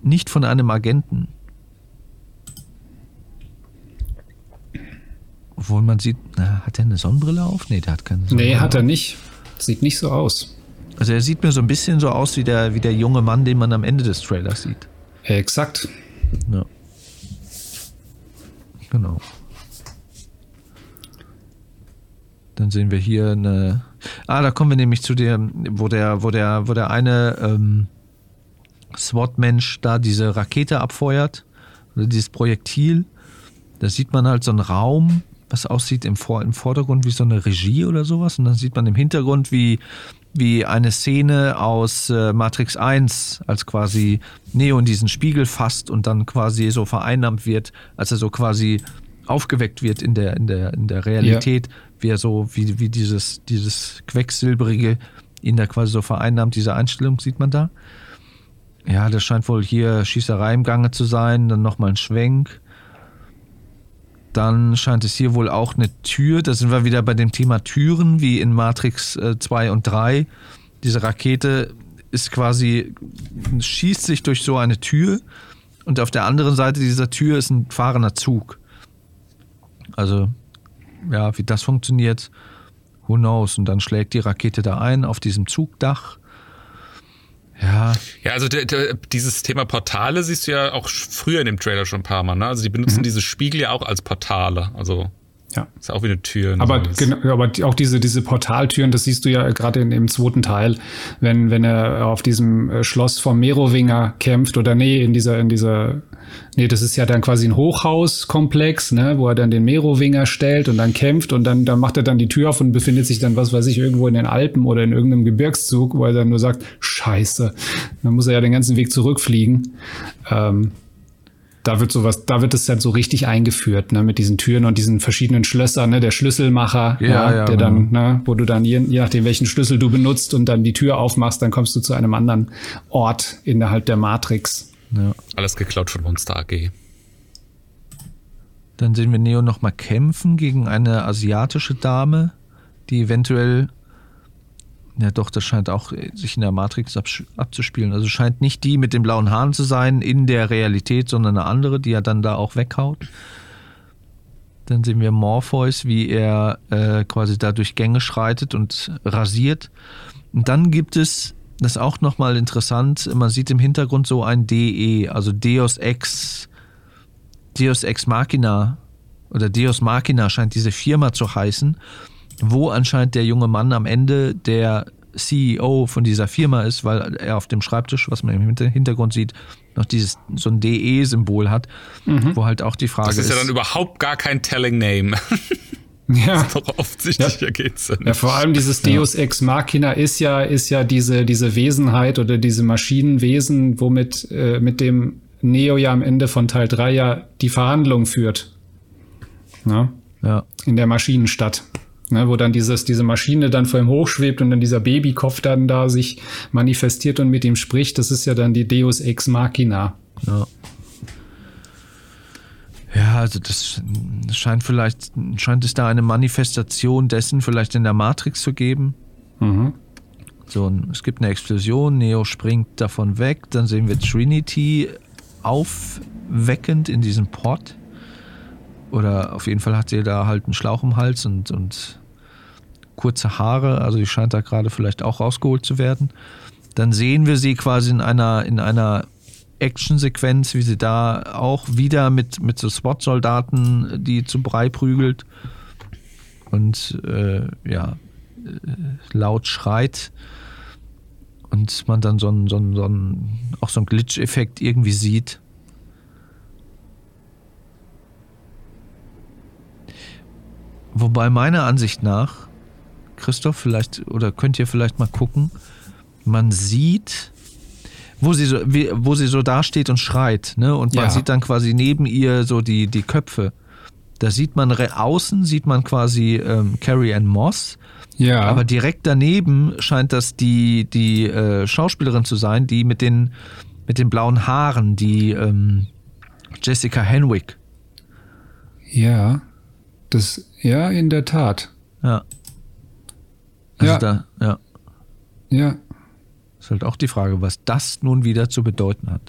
nicht von einem Agenten. Obwohl man sieht, na, hat er eine Sonnenbrille auf? Nee, der hat keine Sonnenbrille Nee, hat er nicht. Sieht nicht so aus. Also er sieht mir so ein bisschen so aus wie der, wie der junge Mann, den man am Ende des Trailers sieht. Exakt. Ja. Genau. Dann sehen wir hier eine. Ah, da kommen wir nämlich zu dem, wo der, wo der, wo der eine ähm, SWAT-Mensch da diese Rakete abfeuert oder dieses Projektil. Da sieht man halt so einen Raum, was aussieht im, Vor im Vordergrund wie so eine Regie oder sowas. Und dann sieht man im Hintergrund wie, wie eine Szene aus äh, Matrix 1, als quasi Neo in diesen Spiegel fasst und dann quasi so vereinnahmt wird, als er so quasi aufgeweckt wird in der, in der, in der Realität, wie er so, wie, wie dieses, dieses Quecksilbrige ihn da quasi so vereinnahmt, diese Einstellung sieht man da. Ja, das scheint wohl hier Schießerei im Gange zu sein, dann nochmal ein Schwenk. Dann scheint es hier wohl auch eine Tür, da sind wir wieder bei dem Thema Türen, wie in Matrix äh, 2 und 3. Diese Rakete ist quasi, schießt sich durch so eine Tür und auf der anderen Seite dieser Tür ist ein fahrender Zug. Also, ja, wie das funktioniert, who knows. Und dann schlägt die Rakete da ein auf diesem Zugdach. Ja, Ja, also der, der, dieses Thema Portale siehst du ja auch früher in dem Trailer schon ein paar Mal. Ne? Also die benutzen diese Spiegel ja auch als Portale. Also Ja. ist auch wie eine Tür. und Aber, genau, aber auch diese, diese Portaltüren, das siehst du ja gerade in, im zweiten Teil, wenn, wenn er auf diesem äh, Schloss vom Merowinger kämpft oder nee, in dieser, in dieser, nee, das ist ja dann quasi ein Hochhauskomplex, ne, wo er dann den Merowinger stellt und dann kämpft und dann, dann macht er dann die Tür auf und befindet sich dann, was weiß ich, irgendwo in den Alpen oder in irgendeinem Gebirgszug, wo er dann nur sagt, scheiße, dann muss er ja den ganzen Weg zurückfliegen. Ähm, da wird sowas, da wird es dann so richtig eingeführt, ne, mit diesen Türen und diesen verschiedenen Schlössern, ne, der Schlüsselmacher, Ja, ja, ja, der genau. dann, ne, wo du dann je, je nachdem welchen Schlüssel du benutzt und dann die Tür aufmachst, dann kommst du zu einem anderen Ort innerhalb der Matrix. ja. Alles geklaut von Monster AG. Dann sehen wir Neo nochmal kämpfen gegen eine asiatische Dame, die eventuell. Ja, doch, das scheint auch äh, sich in der Matrix abzuspielen. Also scheint nicht die mit den blauen Haaren zu sein in der Realität, sondern eine andere, die er dann da auch weghaut. Dann sehen wir Morpheus, wie er äh, quasi da durch Gänge schreitet und rasiert. Und dann gibt es, das ist auch nochmal interessant, man sieht im Hintergrund so ein DE, also Deus Ex Deus Ex Machina oder Deus Machina scheint diese Firma zu heißen, wo anscheinend der junge Mann am Ende der CEO von dieser Firma ist, weil er auf dem Schreibtisch, was man im Hinter- Hintergrund sieht, noch dieses so ein DE-Symbol hat, wo halt auch die Frage Das ist ja dann überhaupt gar kein Telling Name. Ja. Doch offensichtlicher geht's ja Ja, nicht. vor allem dieses Deus Ex Machina ist ja, ist ja diese, diese Wesenheit oder diese Maschinenwesen, womit äh, mit dem Neo ja am Ende von Teil 3 ja die Verhandlung führt. Ne? ja, In der Maschinenstadt. Ne, wo dann dieses, diese Maschine dann vor ihm hochschwebt und dann dieser Babykopf dann da sich manifestiert und mit ihm spricht. Das ist ja dann die Deus Ex Machina. ja. Ja, also das scheint vielleicht, scheint es da eine Manifestation dessen vielleicht in der Matrix zu geben. Mhm. So, es gibt eine Explosion, Neo springt davon weg, dann sehen wir Trinity aufweckend in diesem Pod. Oder auf jeden Fall hat sie da halt einen Schlauch im Hals und, und kurze Haare, also die scheint da gerade vielleicht auch rausgeholt zu werden. Dann sehen wir sie quasi in einer, in einer Actionsequenz, wie sie da auch wieder mit, mit so SWAT-Soldaten, die zu Brei prügelt und äh, ja, äh, laut schreit und man dann so einen, so einen, so einen auch so einen Glitch-Effekt irgendwie sieht. Wobei meiner Ansicht nach, Christoph, vielleicht, oder könnt ihr vielleicht mal gucken, man sieht, wo sie so, wie, wo sie so dasteht und schreit, ne? Und man Ja. sieht dann quasi neben ihr so die, die Köpfe. Da sieht man re- außen sieht man quasi ähm, Carrie Ann Moss, Ja. aber direkt daneben scheint das die, die äh, Schauspielerin zu sein, die mit den, mit den blauen Haaren, die ähm, Jessica Henwick. ja. Das, ja, in der Tat. Ja. Also Ja. da, ja. Ja. Ist halt auch die Frage, was das nun wieder zu bedeuten hat.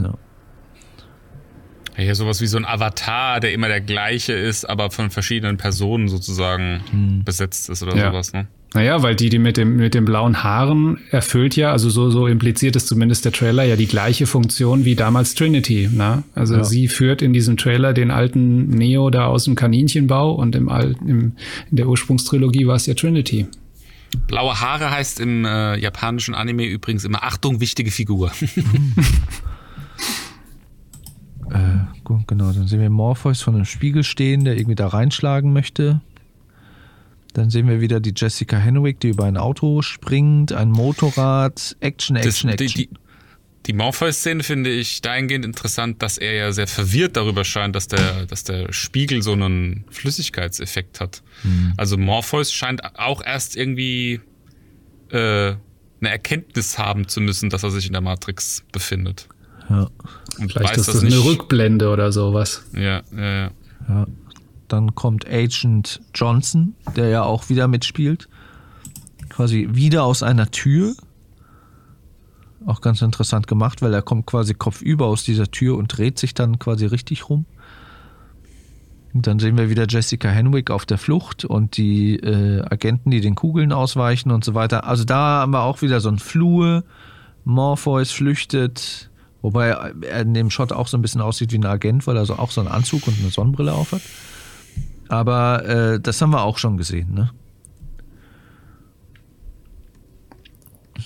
Ja. Ja, hier sowas wie so ein Avatar, der immer der gleiche ist, aber von verschiedenen Personen sozusagen besetzt ist oder Ja. sowas, ne? Naja, weil die, die mit dem, mit den blauen Haaren erfüllt ja, also so, so impliziert es zumindest der Trailer, ja die gleiche Funktion wie damals Trinity. Ne? Also Ja. sie führt in diesem Trailer den alten Neo da aus dem Kaninchenbau und im alten, im, in der Ursprungstrilogie war es ja Trinity. Blaue Haare heißt im äh, japanischen Anime übrigens immer Achtung, wichtige Figur. Äh, gut, genau, dann sehen wir Morpheus von einem Spiegel stehen, der irgendwie da reinschlagen möchte. Dann sehen wir wieder die Jessica Henwick, die über ein Auto springt, ein Motorrad, Action, Das, Action, die, Action. die, die Morpheus-Szene finde ich dahingehend interessant, dass er ja sehr verwirrt darüber scheint, dass der, dass der Spiegel so einen Flüssigkeitseffekt hat. Also Morpheus scheint auch erst irgendwie äh, eine Erkenntnis haben zu müssen, dass er sich in der Matrix befindet. ja, Und Vielleicht weiß ist das das nicht. eine Rückblende oder sowas. Ja, ja, ja. ja. Dann kommt Agent Johnson, der ja auch wieder mitspielt. Quasi wieder aus einer Tür. Auch ganz interessant gemacht, weil er kommt quasi kopfüber aus dieser Tür und dreht sich dann quasi richtig rum. Und dann sehen wir wieder Jessica Henwick auf der Flucht und die äh, Agenten, die den Kugeln ausweichen und so weiter. Also da haben wir auch wieder so ein Flur. Morpheus flüchtet, wobei er in dem Shot auch so ein bisschen aussieht wie ein Agent, weil er so auch so einen Anzug und eine Sonnenbrille aufhat. Aber äh, das haben wir auch schon gesehen, ne?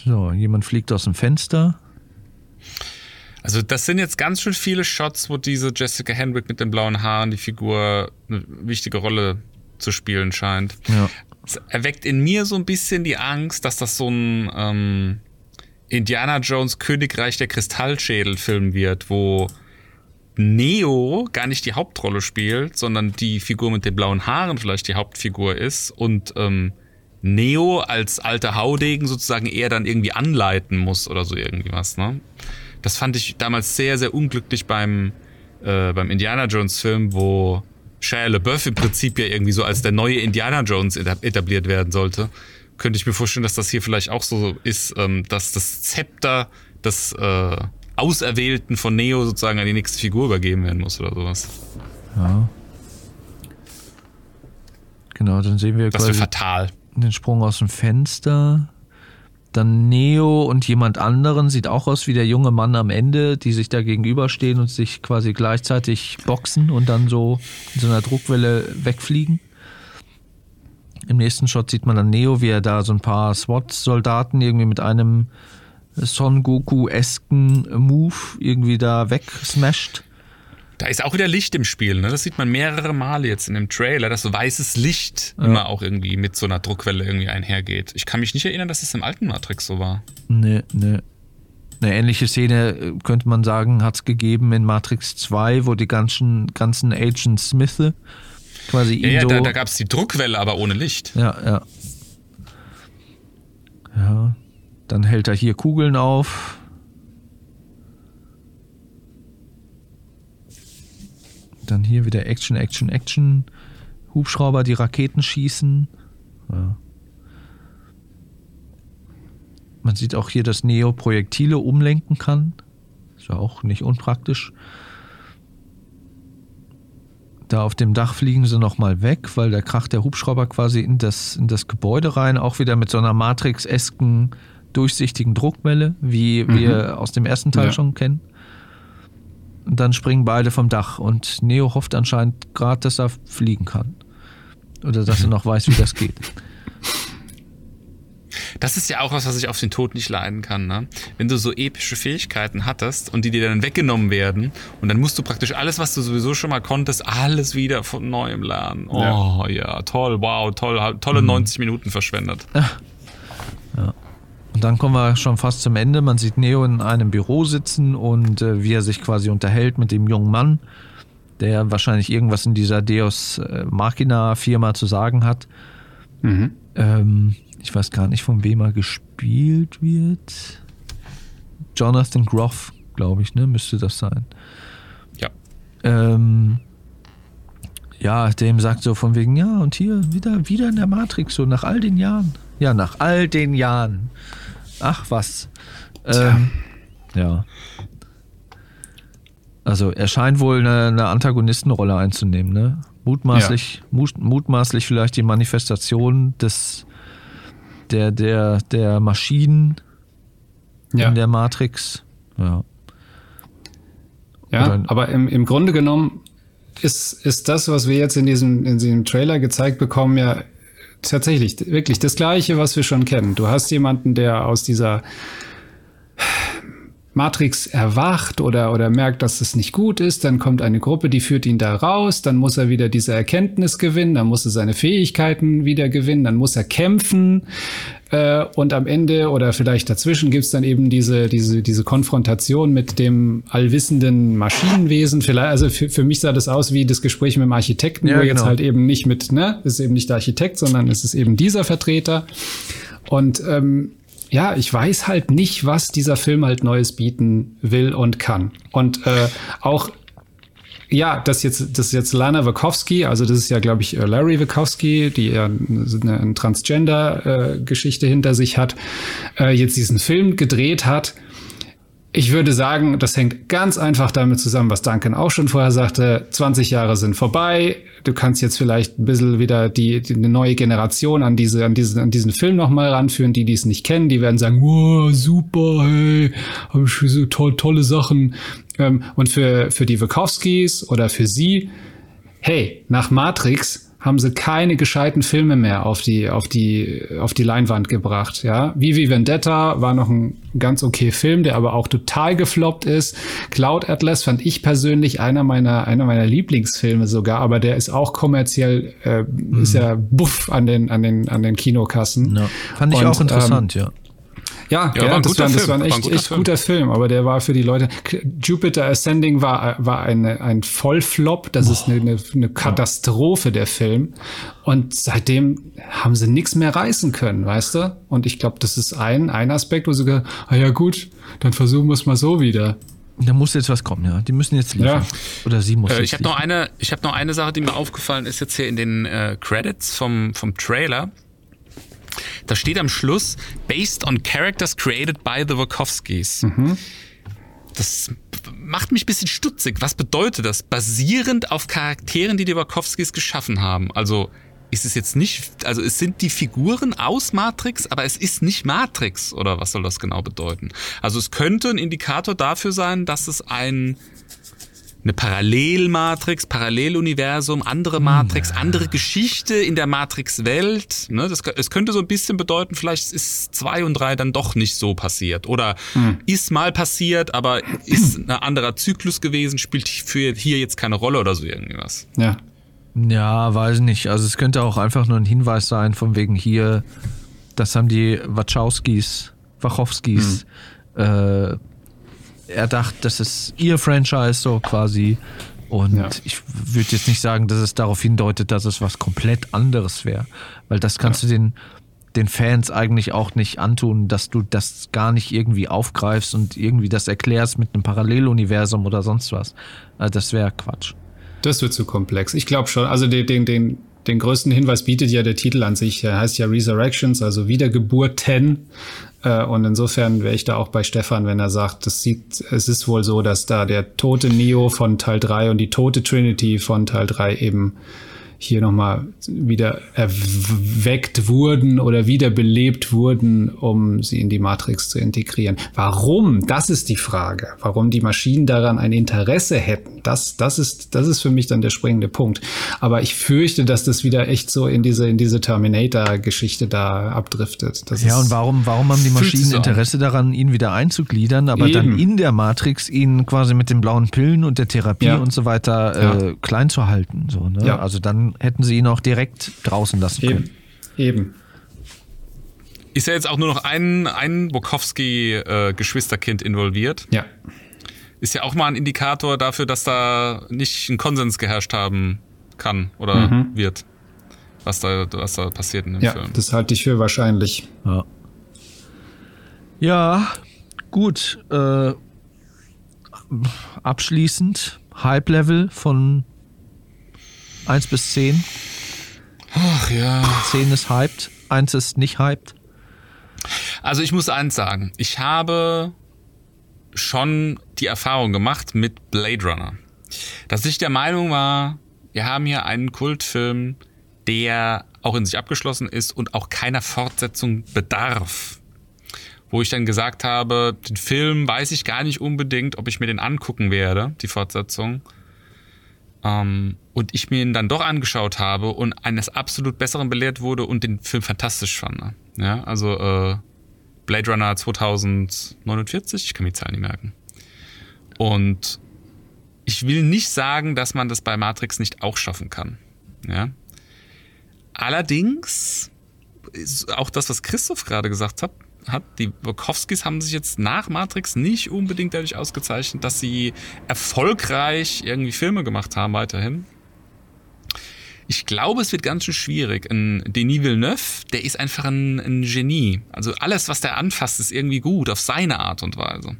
So, jemand fliegt aus dem Fenster. Also das sind jetzt ganz schön viele Shots, wo diese Jessica Henwick mit den blauen Haaren die Figur eine wichtige Rolle zu spielen scheint. Ja. Es erweckt in mir so ein bisschen die Angst, dass das so ein ähm, Indiana Jones Königreich der Kristallschädel-Film wird, wo Neo gar nicht die Hauptrolle spielt, sondern die Figur mit den blauen Haaren vielleicht die Hauptfigur ist und ähm, Neo als alter Haudegen sozusagen eher dann irgendwie anleiten muss oder so irgendwie was. Ne? Das fand ich damals sehr, sehr unglücklich beim, äh, beim Indiana Jones Film, wo Shia LaBeouf im Prinzip ja irgendwie so als der neue Indiana Jones etab- etabliert werden sollte. Könnte ich mir vorstellen, dass das hier vielleicht auch so ist, ähm, dass das Zepter des äh, Auserwählten von Neo sozusagen an die nächste Figur übergeben werden muss oder sowas. Ja. Genau, dann sehen wir Das quasi fatal. den Sprung aus dem Fenster. dann Neo und jemand anderen, sieht auch aus wie der junge Mann am Ende, die sich da gegenüberstehen und sich quasi gleichzeitig boxen und dann so in so einer Druckwelle wegfliegen. Im nächsten Shot sieht man dann Neo, wie er da so ein paar SWAT-Soldaten irgendwie mit einem Son Goku-esken Move irgendwie da wegsmasht. Da ist auch wieder Licht im Spiel, ne? Das sieht man mehrere Male jetzt in dem Trailer, dass so weißes Licht immer auch irgendwie mit so einer Druckwelle irgendwie einhergeht. Ich kann mich nicht erinnern, dass es im alten Matrix so war. Nee, nee. Eine ähnliche Szene, äh, könnte man sagen, hat es gegeben in Matrix 2, wo die ganzen, ganzen Agent Smith quasi Ja, ja da, da gab es die Druckwelle, aber ohne Licht. Ja, ja. Ja. Dann hält er hier Kugeln auf. Dann hier wieder Action, Action, Action. Hubschrauber, die Raketen schießen. Ja. Man sieht auch hier, dass Neo Projektile umlenken kann. Ist ja auch nicht unpraktisch. Da auf dem Dach fliegen sie nochmal weg, weil da kracht der Hubschrauber quasi in das, in das Gebäude rein, auch wieder mit so einer Matrix-esken durchsichtigen Druckwelle, wie wir aus dem ersten Teil Ja. schon kennen. Und dann springen beide vom Dach und Neo hofft anscheinend gerade, dass er fliegen kann. Oder dass er noch weiß, wie das geht. Das ist ja auch was, was ich auf den Tod nicht leiden kann, ne? Wenn du so epische Fähigkeiten hattest und die dir dann weggenommen werden und dann musst du praktisch alles, was du sowieso schon mal konntest, alles wieder von neuem lernen. Oh ja, toll, wow, toll, tolle 90 Minuten verschwendet. Und dann kommen wir schon fast zum Ende. Man sieht Neo in einem Büro sitzen und äh, wie er sich quasi unterhält mit dem jungen Mann, der wahrscheinlich irgendwas in dieser Deus äh, Machina Firma zu sagen hat. Ähm, ich weiß gar nicht, von wem er gespielt wird. Jonathan Groff, glaube ich, ne? Müsste das sein. Ja. Ähm, ja, dem sagt so von wegen, ja, und hier wieder, wieder in der Matrix, so nach all den Jahren. Ja, nach all den Jahren. Ach was. Ähm, ja. Also er scheint wohl eine, eine Antagonistenrolle einzunehmen, ne? Mutmaßlich, mut, mutmaßlich vielleicht die Manifestation des der, der, der Maschinen Ja. in der Matrix. Ja. Ja, Oder- aber im, im Grunde genommen ist, ist das, was wir jetzt in diesem, in diesem Trailer gezeigt bekommen, ja tatsächlich wirklich das Gleiche, was wir schon kennen. Du hast jemanden, der aus dieser Matrix erwacht oder, oder merkt, dass es nicht gut ist, dann kommt eine Gruppe, die führt ihn da raus, dann muss er wieder diese Erkenntnis gewinnen, dann muss er seine Fähigkeiten wieder gewinnen, dann muss er kämpfen äh, und am Ende oder vielleicht dazwischen gibt's dann eben diese, diese, diese Konfrontation mit dem allwissenden Maschinenwesen. Vielleicht, also für, für mich sah das aus wie das Gespräch mit dem Architekten, Ja, wo jetzt genau. halt eben nicht mit, ne, es ist eben nicht der Architekt, sondern es ist eben dieser Vertreter. Und ähm, ja, ich weiß halt nicht, was dieser Film halt Neues bieten will und kann. Und äh, auch ja, das jetzt, das jetzt Lana Wachowski, also das ist ja, glaube ich, äh, Larry Wachowski, die ja eine, Transgender-Geschichte hinter sich hat, äh, jetzt diesen Film gedreht hat. Ich würde sagen, das hängt ganz einfach damit zusammen, was Duncan auch schon vorher sagte. 20 Jahre sind vorbei. Du kannst jetzt vielleicht ein bisschen wieder die, die eine neue Generation an diese, an diesen, an diesen Film nochmal ranführen, die, die es nicht kennen, die werden sagen, wow, super, hey, hab ich so toll, tolle Sachen. Ähm, und für, für die Wachowskis oder für sie, hey, nach Matrix haben sie keine gescheiten Filme mehr auf die, auf die, auf die Leinwand gebracht, ja. Vivi Vendetta war noch ein ganz okay Film, der aber auch total gefloppt ist. Cloud Atlas fand ich persönlich einer meiner, einer meiner Lieblingsfilme sogar, aber der ist auch kommerziell, äh, ist ja buff an den, an den, an den Kinokassen. Ja. Fand ich Und, auch interessant, ja. Ja, Ja, ja, das, war, das Film, war ein war ein echt, guter echt Film. guter Film, aber der war für die Leute. Jupiter Ascending war, war eine, ein Vollflop. Das ist eine, eine, eine Katastrophe, der Film. Und seitdem haben sie nichts mehr reißen können, weißt du? Und ich glaube, das ist ein, ein Aspekt, wo sie gesagt ah ja gut, dann versuchen wir es mal so wieder. Da muss jetzt was kommen, ja. Die müssen jetzt liefern. Ja. Oder sie muss Äh, ich habe noch eine, ich habe noch eine Sache, die mir aufgefallen ist jetzt hier in den äh, Credits vom vom Trailer. Da steht am Schluss based on characters created by the Wachowskis. Das macht mich ein bisschen stutzig. Was bedeutet das? Basierend auf Charakteren, die die Wachowskis geschaffen haben. Also ist es jetzt nicht, also es sind die Figuren aus Matrix, aber es ist nicht Matrix oder was soll das genau bedeuten? Also es könnte ein Indikator dafür sein, dass es ein eine Parallelmatrix, Paralleluniversum, andere Matrix, andere Geschichte in der Matrix-Welt. Ne? Das, es könnte so ein bisschen bedeuten, vielleicht ist zwei und drei dann doch nicht so passiert. Oder ist mal passiert, aber ist ein anderer Zyklus gewesen, spielt für hier jetzt keine Rolle oder so irgendwas. Ja. Ja, weiß nicht. Also es könnte auch einfach nur ein Hinweis sein, von wegen hier, das haben die Wachowskis, Wachowskis äh, erdacht, das ist ihr Franchise so quasi. Und Ja. ich würde jetzt nicht sagen, dass es darauf hindeutet, dass es was komplett anderes wäre. Weil das kannst du den, den Fans eigentlich auch nicht antun, dass du das gar nicht irgendwie aufgreifst und irgendwie das erklärst mit einem Paralleluniversum oder sonst was. Also das wäre Quatsch. Das wird zu komplex. Ich glaube schon. Also den, den, den, den größten Hinweis bietet ja der Titel an sich. Er heißt ja Resurrections, also Wiedergeburten. Äh, Und insofern wäre ich da auch bei Stefan, wenn er sagt, das sieht, es ist wohl so, dass da der tote Neo von Teil 3 und die tote Trinity von Teil 3 eben hier nochmal wieder erweckt wurden oder wiederbelebt wurden, um sie in die Matrix zu integrieren. Warum? Das ist die Frage. Warum die Maschinen daran ein Interesse hätten, das, das ist, das ist für mich dann der springende Punkt. Aber ich fürchte, dass das wieder echt so in diese, in diese Terminator-Geschichte da abdriftet. Das Ja, und warum, warum haben die Maschinen. Interesse daran, ihn wieder einzugliedern, aber dann Eben. in der Matrix ihn quasi mit den blauen Pillen und der Therapie Ja. und so weiter äh, klein zu halten? So, ne? Ja. Also dann hätten sie ihn auch direkt draußen lassen können. Eben. Eben. Ist ja jetzt auch nur noch ein, ein Bukowski-Geschwisterkind involviert. Ja. Ist ja auch mal ein Indikator dafür, dass da nicht ein Konsens geherrscht haben kann oder wird. Was da, was da passiert in dem Ja, Film. das halte ich für wahrscheinlich. Ja, ja gut. Äh, abschließend Hype-Level von 1 bis 10. Ach ja. 10 ist hyped, 1 ist nicht hyped. Also ich muss eins sagen, ich habe schon die Erfahrung gemacht mit Blade Runner, dass ich der Meinung war, wir haben hier einen Kultfilm, der auch in sich abgeschlossen ist und auch keiner Fortsetzung bedarf. Wo ich dann gesagt habe, den Film weiß ich gar nicht unbedingt, ob ich mir den angucken werde, die Fortsetzung. Ähm, und ich mir ihn dann doch angeschaut habe und eines absolut Besseren belehrt wurde und den Film fantastisch fand. ne? Ja, also äh, Blade Runner 2049, ich kann mir die Zahl nicht merken. Und ich will nicht sagen, dass man das bei Matrix nicht auch schaffen kann. Ja. Allerdings auch das, was Christoph gerade gesagt hat, hat, die Wachowskis haben sich jetzt nach Matrix nicht unbedingt dadurch ausgezeichnet, dass sie erfolgreich irgendwie Filme gemacht haben weiterhin. Ich glaube, es wird ganz schön schwierig. Ein Denis Villeneuve, der ist einfach ein, ein Genie. Also alles, was der anfasst, ist irgendwie gut, auf seine Art und Weise.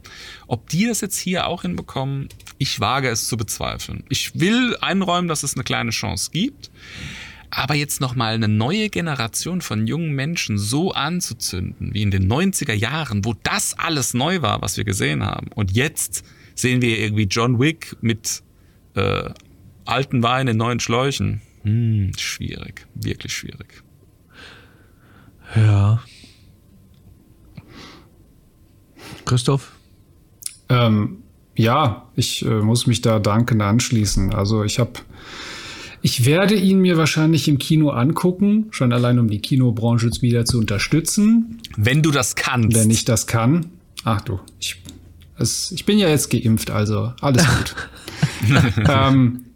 Ob die das jetzt hier auch hinbekommen, ich wage es zu bezweifeln. Ich will einräumen, dass es eine kleine Chance gibt. Aber jetzt nochmal eine neue Generation von jungen Menschen so anzuzünden, wie in den 90er Jahren, wo das alles neu war, was wir gesehen haben. Und jetzt sehen wir irgendwie John Wick mit äh, alten Wein in neuen Schläuchen. Hm, schwierig, wirklich schwierig. Ja. Christoph? Ähm, ja, ich äh, muss mich da dankend anschließen. Also ich habe, ich werde ihn mir wahrscheinlich im Kino angucken, schon allein um die Kinobranche wieder zu unterstützen, Wenn du das kannst. wenn ich das kann. Ach du, ich, es, ich bin ja jetzt geimpft, also alles gut. ähm,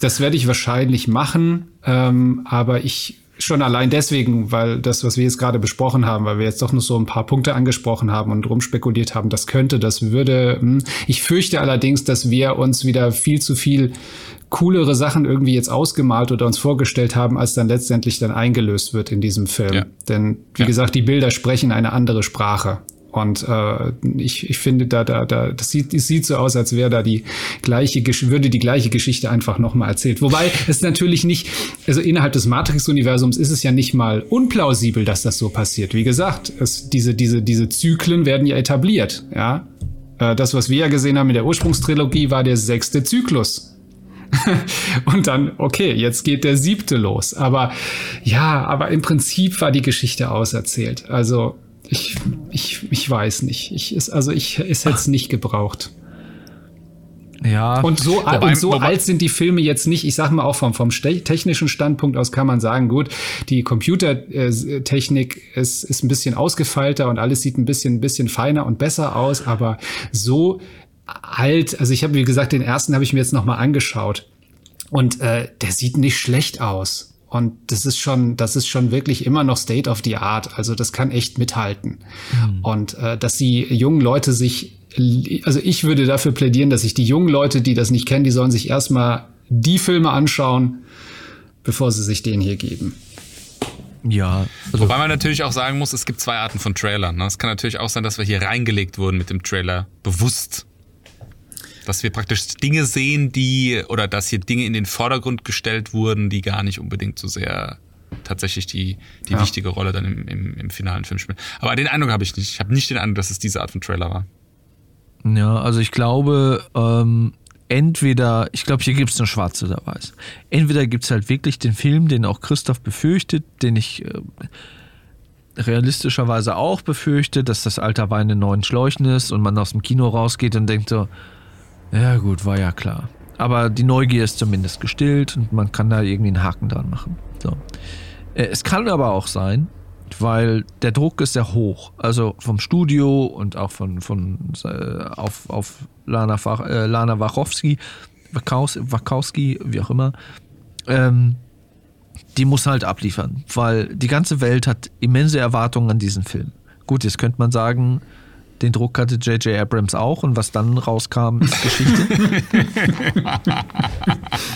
das werde ich wahrscheinlich machen, ähm, aber ich schon allein deswegen, weil das, was wir jetzt gerade besprochen haben, weil wir jetzt doch nur so ein paar Punkte angesprochen haben und rumspekuliert haben, das könnte, das würde. Hm. Ich fürchte allerdings, dass wir uns wieder viel zu viel coolere Sachen irgendwie jetzt ausgemalt oder uns vorgestellt haben, als dann letztendlich dann eingelöst wird in diesem Film. Ja. Denn wie Ja. gesagt, die Bilder sprechen eine andere Sprache. Und äh, ich, ich finde, da, da, da, das sieht, es sieht so aus, als wäre da die gleiche, würde die gleiche Geschichte einfach nochmal erzählt. Wobei es natürlich nicht, also innerhalb des Matrix-Universums ist es ja nicht mal unplausibel, dass das so passiert. Wie gesagt, es, diese, diese, diese Zyklen werden ja etabliert, ja. Äh, Das, was wir ja gesehen haben in der Ursprungstrilogie, war der sechste Zyklus. und dann, okay, jetzt geht der siebte los. Aber ja, aber im Prinzip war die Geschichte auserzählt. Also ich, ich, ich weiß nicht. Ich ist, also ich, es hätte es nicht gebraucht. Ja. Und so, Wobei- und so wobei- alt sind die Filme jetzt nicht. Ich sag mal auch vom, vom technischen Standpunkt aus kann man sagen, gut, die Computertechnik ist, ist ein bisschen ausgefeilter und alles sieht ein bisschen, ein bisschen feiner und besser aus, aber so alt, also ich habe, wie gesagt, den ersten habe ich mir jetzt nochmal angeschaut. Und äh, der sieht nicht schlecht aus. Und das ist schon, das ist schon wirklich immer noch State of the Art. Also das kann echt mithalten. Und äh, dass die jungen Leute sich, also ich würde dafür plädieren, dass sich die jungen Leute, die das nicht kennen, die sollen sich erstmal die Filme anschauen, bevor sie sich den hier geben. Ja. Also, Wobei man natürlich auch sagen muss, es gibt zwei Arten von Trailern. Ne? Es kann natürlich auch sein, dass wir hier reingelegt wurden mit dem Trailer bewusst. Dass wir praktisch Dinge sehen, die, oder dass hier Dinge in den Vordergrund gestellt wurden, die gar nicht unbedingt so sehr tatsächlich die, die Ja. wichtige Rolle dann im, im, im finalen Film spielen. Aber den Eindruck habe ich nicht. Ich habe nicht den Eindruck, dass es diese Art von Trailer war. ja, also ich glaube, ähm, entweder, ich glaube, hier gibt es eine schwarze oder weiß. Entweder gibt es halt wirklich den Film, den auch Christoph befürchtet, den ich äh, realistischerweise auch befürchte, dass das alter Wein in neuen Schläuchen ist und man aus dem Kino rausgeht und denkt so, ja gut, war ja klar. Aber die Neugier ist zumindest gestillt und man kann da irgendwie einen Haken dran machen. So. Äh, Es kann aber auch sein, weil der Druck ist sehr hoch. Also vom Studio und auch von, von äh, auf, auf Lana, äh, Lana Wachowski, Wachowski, Wachowski, wie auch immer. Ähm, die muss halt abliefern, weil die ganze Welt hat immense Erwartungen an diesen Film. Gut, jetzt könnte man sagen, den Druck hatte J.J. Abrams auch und was dann rauskam, ist Geschichte.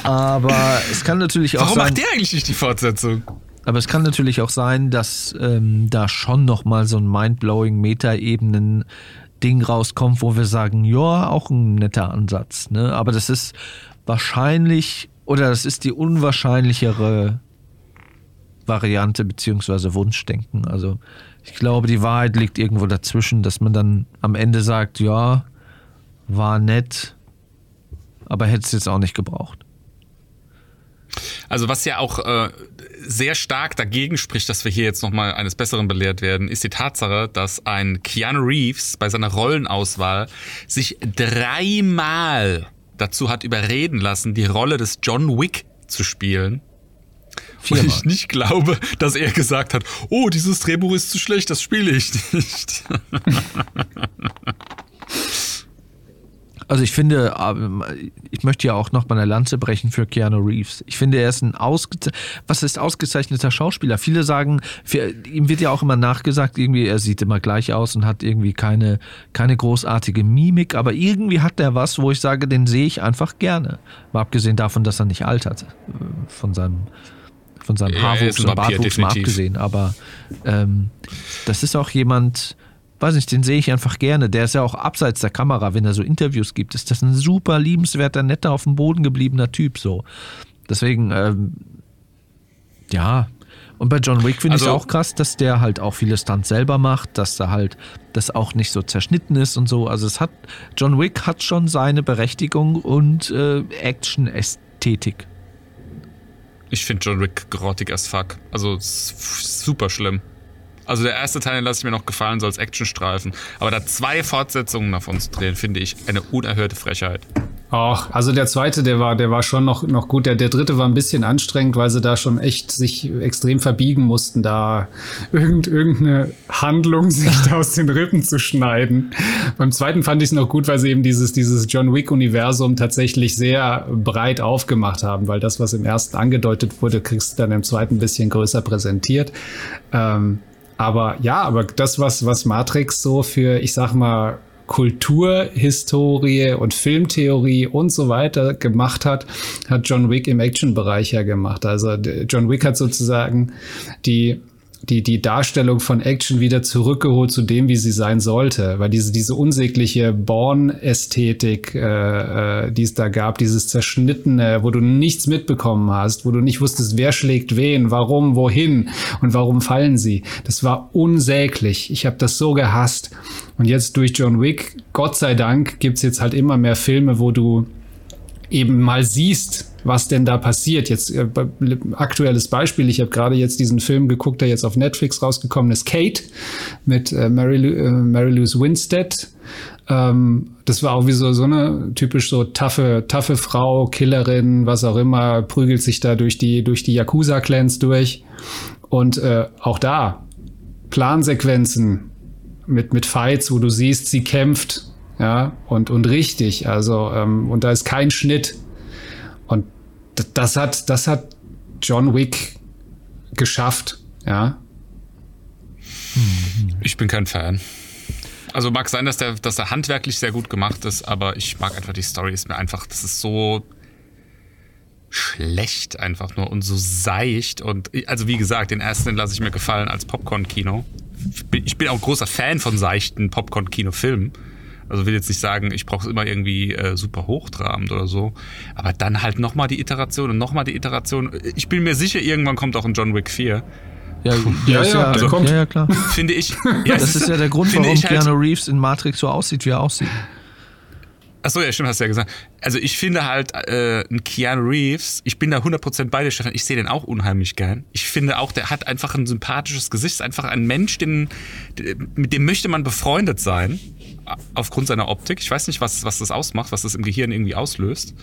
Aber es kann natürlich auch Warum sein. macht der eigentlich nicht die Fortsetzung? Aber es kann natürlich auch sein, dass ähm, da schon nochmal so ein mindblowing Meta-Ebenen-Ding rauskommt, wo wir sagen, ja, auch ein netter Ansatz. Ne? Aber das ist wahrscheinlich, oder das ist die unwahrscheinlichere Variante beziehungsweise Wunschdenken. Also ich glaube, die Wahrheit liegt irgendwo dazwischen, dass man dann am Ende sagt, ja, war nett, aber hätte es jetzt auch nicht gebraucht. Also was ja auch äh, sehr stark dagegen spricht, dass wir hier jetzt nochmal eines Besseren belehrt werden, ist die Tatsache, dass ein Keanu Reeves bei seiner Rollenauswahl sich dreimal dazu hat überreden lassen, die Rolle des John Wick zu spielen. Und Viermal. ich nicht glaube, dass er gesagt hat, oh, dieses Drehbuch ist zu schlecht, das spiele ich nicht. Also ich finde, ähm, ich möchte ja auch noch mal eine Lanze brechen für Keanu Reeves. Ich finde, er ist ein ausgeze was ist ausgezeichneter Schauspieler. Viele sagen, für, ihm wird ja auch immer nachgesagt, irgendwie er sieht immer gleich aus und hat irgendwie keine keine großartige Mimik, aber irgendwie hat er was, wo ich sage, den sehe ich einfach gerne. Mal abgesehen davon, dass er nicht altert, äh, von seinem von seinem Haarwuchs und Bartwuchs mal abgesehen, aber ähm, das ist auch jemand, weiß nicht, den sehe ich einfach gerne. Der ist ja auch abseits der Kamera, wenn er so Interviews gibt, ist das ein super liebenswerter, netter, auf dem Boden gebliebener Typ so. Deswegen, ähm, ja. Und bei John Wick finde ich Also- auch krass, dass der halt auch viele Stunts selber macht, dass da halt das auch nicht so zerschnitten ist und so. Also es hat, John Wick hat schon seine Berechtigung und äh, Action-Ästhetik. Ich finde John Wick grottig as fuck. Also super schlimm. Also der erste Teil lasse ich mir noch gefallen, so als Actionstreifen. Aber da zwei Fortsetzungen davon zu drehen, finde ich eine unerhörte Frechheit. Auch, also der zweite, der war, der war schon noch, noch gut. Der, der dritte war ein bisschen anstrengend, weil sie da schon echt sich extrem verbiegen mussten, da irgend, irgendeine Handlung sich da aus den Rippen zu schneiden. Beim zweiten fand ich es noch gut, weil sie eben dieses, dieses John Wick-Universum tatsächlich sehr breit aufgemacht haben, weil das, was im ersten angedeutet wurde, kriegst du dann im zweiten ein bisschen größer präsentiert. Ähm, aber ja, aber das, was, was Matrix so für, ich sag mal, Kulturhistorie und Filmtheorie und so weiter gemacht hat, hat John Wick im Action-Bereich ja gemacht. Also d- John Wick hat sozusagen die die, die Darstellung von Action wieder zurückgeholt zu dem, wie sie sein sollte. Weil diese, diese unsägliche Born-Ästhetik, äh, äh, die es da gab, dieses Zerschnittene, wo du nichts mitbekommen hast, wo du nicht wusstest, wer schlägt wen, warum, wohin und warum fallen sie. Das war unsäglich. Ich habe das so gehasst. Und jetzt durch John Wick, Gott sei Dank, gibt's jetzt halt immer mehr Filme, wo du eben mal siehst, was denn da passiert. Jetzt äh, aktuelles Beispiel, ich habe gerade jetzt diesen Film geguckt, der jetzt auf Netflix rausgekommen ist, Kate mit äh, Mary, Lou, äh, Mary Louise Winstead. Ähm, das war auch wie so, so eine typisch so taffe, taffe Frau, Killerin, was auch immer, prügelt sich da durch die, durch die Yakuza-Clans durch. Und äh, auch da, Plansequenzen mit, mit Fights, wo du siehst, sie kämpft, ja, und, und richtig, also, ähm, und da ist kein Schnitt. Und das hat, das hat John Wick geschafft, ja. Ich bin kein Fan. Also mag sein, dass der, dass der handwerklich sehr gut gemacht ist, aber ich mag einfach die Story. Ist mir einfach, das ist so schlecht einfach nur und so seicht und also wie gesagt, den ersten lasse ich mir gefallen als Popcorn-Kino. Ich bin, ich bin auch großer Fan von seichten Popcorn-Kino-Filmen. Also will jetzt nicht sagen, ich brauche es immer irgendwie äh, super hochtrabend oder so. Aber dann halt nochmal die Iteration und nochmal die Iteration. Ich bin mir sicher, irgendwann kommt auch ein John Wick 4. Ja, Ja, ja, der kommt. ja, ja, klar. Finde ich. Ja, Das ist ja der Grund, warum ich halt- Keanu Reeves in Matrix so aussieht, wie er aussieht. Achso, ja, stimmt, hast du ja gesagt. Also ich finde halt, äh, Keanu Reeves, ich bin da 100% bei dir, Stefan, ich sehe den auch unheimlich gern. Ich finde auch, der hat einfach ein sympathisches Gesicht, ist einfach ein Mensch, den, mit dem möchte man befreundet sein, aufgrund seiner Optik. Ich weiß nicht, was, was das ausmacht, was das im Gehirn irgendwie auslöst.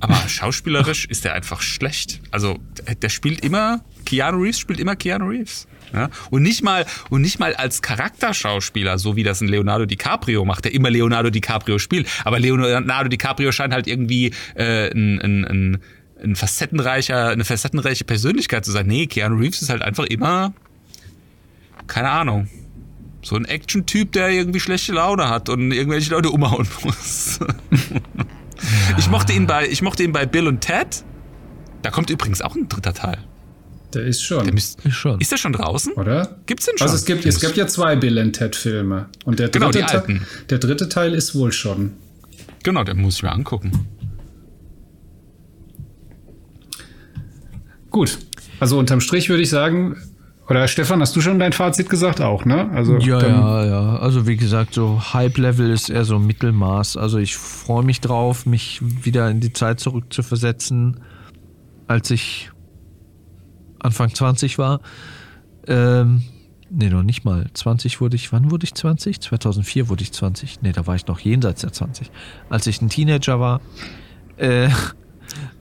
Aber schauspielerisch ist der einfach schlecht. Also der- der spielt immer, Keanu Reeves spielt immer Keanu Reeves. Ja? Und nicht mal und nicht mal als Charakterschauspieler, so wie das ein Leonardo DiCaprio macht, der immer Leonardo DiCaprio spielt. Aber Leonardo DiCaprio scheint halt irgendwie äh, ein, ein, ein, ein facettenreicher, eine facettenreiche Persönlichkeit zu sein. Nee, Keanu Reeves ist halt einfach immer, keine Ahnung, so ein Action-Typ, der irgendwie schlechte Laune hat und irgendwelche Leute umhauen muss. Ich mochte ihn bei, ich mochte ihn bei Bill und Ted. Da kommt übrigens auch ein dritter Teil. Der ist schon. Der müsst, Ist schon. ist der schon draußen? oder? Gibt's den schon? Also es gibt, es gibt ja zwei Bill and Ted Filme. Und der Genau, dritte, die Teil, alten. der dritte Teil ist wohl schon. Genau, den muss ich mir angucken. Gut. Also unterm Strich würde ich sagen, oder Stefan, hast du schon dein Fazit gesagt? Auch, ne? Also Ja, ja, ja. Also wie gesagt, so Hype-Level ist eher so Mittelmaß. Also ich freue mich drauf, mich wieder in die Zeit zurückzuversetzen, als ich Anfang 20 war. Ähm, nee, noch nicht mal. 20 wurde ich, wann wurde ich 20? 2004 wurde ich 20. Nee, da war ich noch jenseits der 20. Als ich ein Teenager war. Äh,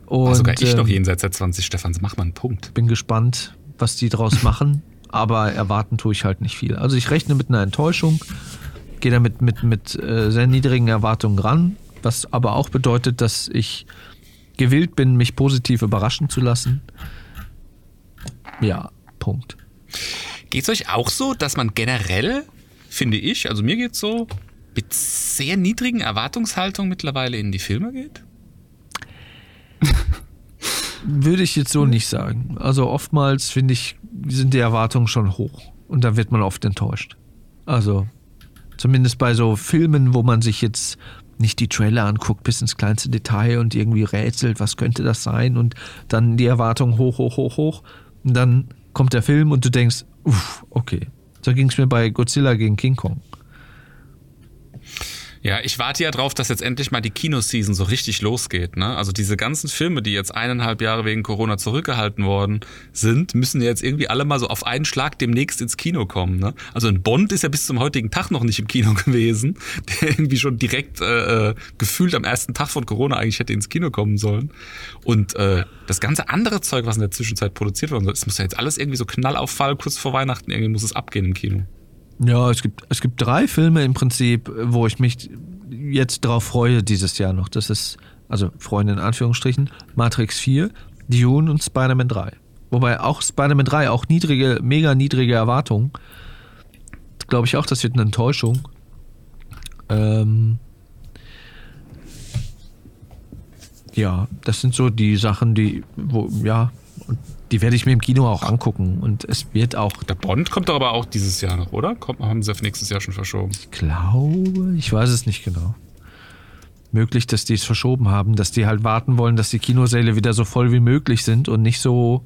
und, War sogar ich noch ähm, jenseits der 20, Stefan. Mach mal einen Punkt. bin gespannt, was die draus machen, aber erwarten tue ich halt nicht viel. Also ich rechne mit einer Enttäuschung, gehe damit mit, mit äh, sehr niedrigen Erwartungen ran, was aber auch bedeutet, dass ich gewillt bin, mich positiv überraschen zu lassen. Ja, Punkt. Geht's euch auch so, dass man generell, finde ich, also mir geht's so, mit sehr niedrigen Erwartungshaltungen mittlerweile in die Filme geht? Würde ich jetzt so nicht sagen. Also oftmals finde ich, sind die Erwartungen schon hoch und da wird man oft enttäuscht. Also zumindest bei so Filmen, wo man sich jetzt nicht die Trailer anguckt bis ins kleinste Detail und irgendwie rätselt, was könnte das sein und dann die Erwartungen hoch, hoch, hoch, hoch und dann kommt der Film und du denkst, uff, okay. So ging es mir bei Godzilla gegen King Kong. Ja, ich warte ja drauf, dass jetzt endlich mal die Kinoseason so richtig losgeht. Ne? Also diese ganzen Filme, die jetzt eineinhalb Jahre wegen Corona zurückgehalten worden sind, müssen jetzt irgendwie alle mal so auf einen Schlag demnächst ins Kino kommen. Ne? Also ein Bond ist ja bis zum heutigen Tag noch nicht im Kino gewesen, der irgendwie schon direkt äh, äh, gefühlt am ersten Tag von Corona eigentlich hätte ins Kino kommen sollen. Und äh, das ganze andere Zeug, was in der Zwischenzeit produziert worden ist, muss ja jetzt alles irgendwie so knall auf Fall kurz vor Weihnachten, irgendwie muss es abgehen im Kino. Ja, es gibt, es gibt drei Filme im Prinzip, wo ich mich jetzt drauf freue dieses Jahr noch. Das ist, also Freunde in Anführungsstrichen, Matrix 4, Dune und Spider-Man 3. Wobei auch Spider-Man 3 auch niedrige, mega niedrige Erwartungen. Glaube ich auch, das wird eine Enttäuschung. Ähm ja, das sind so die Sachen, die, wo, ja, die werde ich mir im Kino auch angucken. Und es wird auch Der Bond kommt doch aber auch dieses Jahr noch, oder? Kommt, haben sie auf nächstes Jahr schon verschoben. glaube, ich weiß es nicht genau. Möglich, dass die es verschoben haben, dass die halt warten wollen, dass die Kinosäle wieder so voll wie möglich sind und nicht so,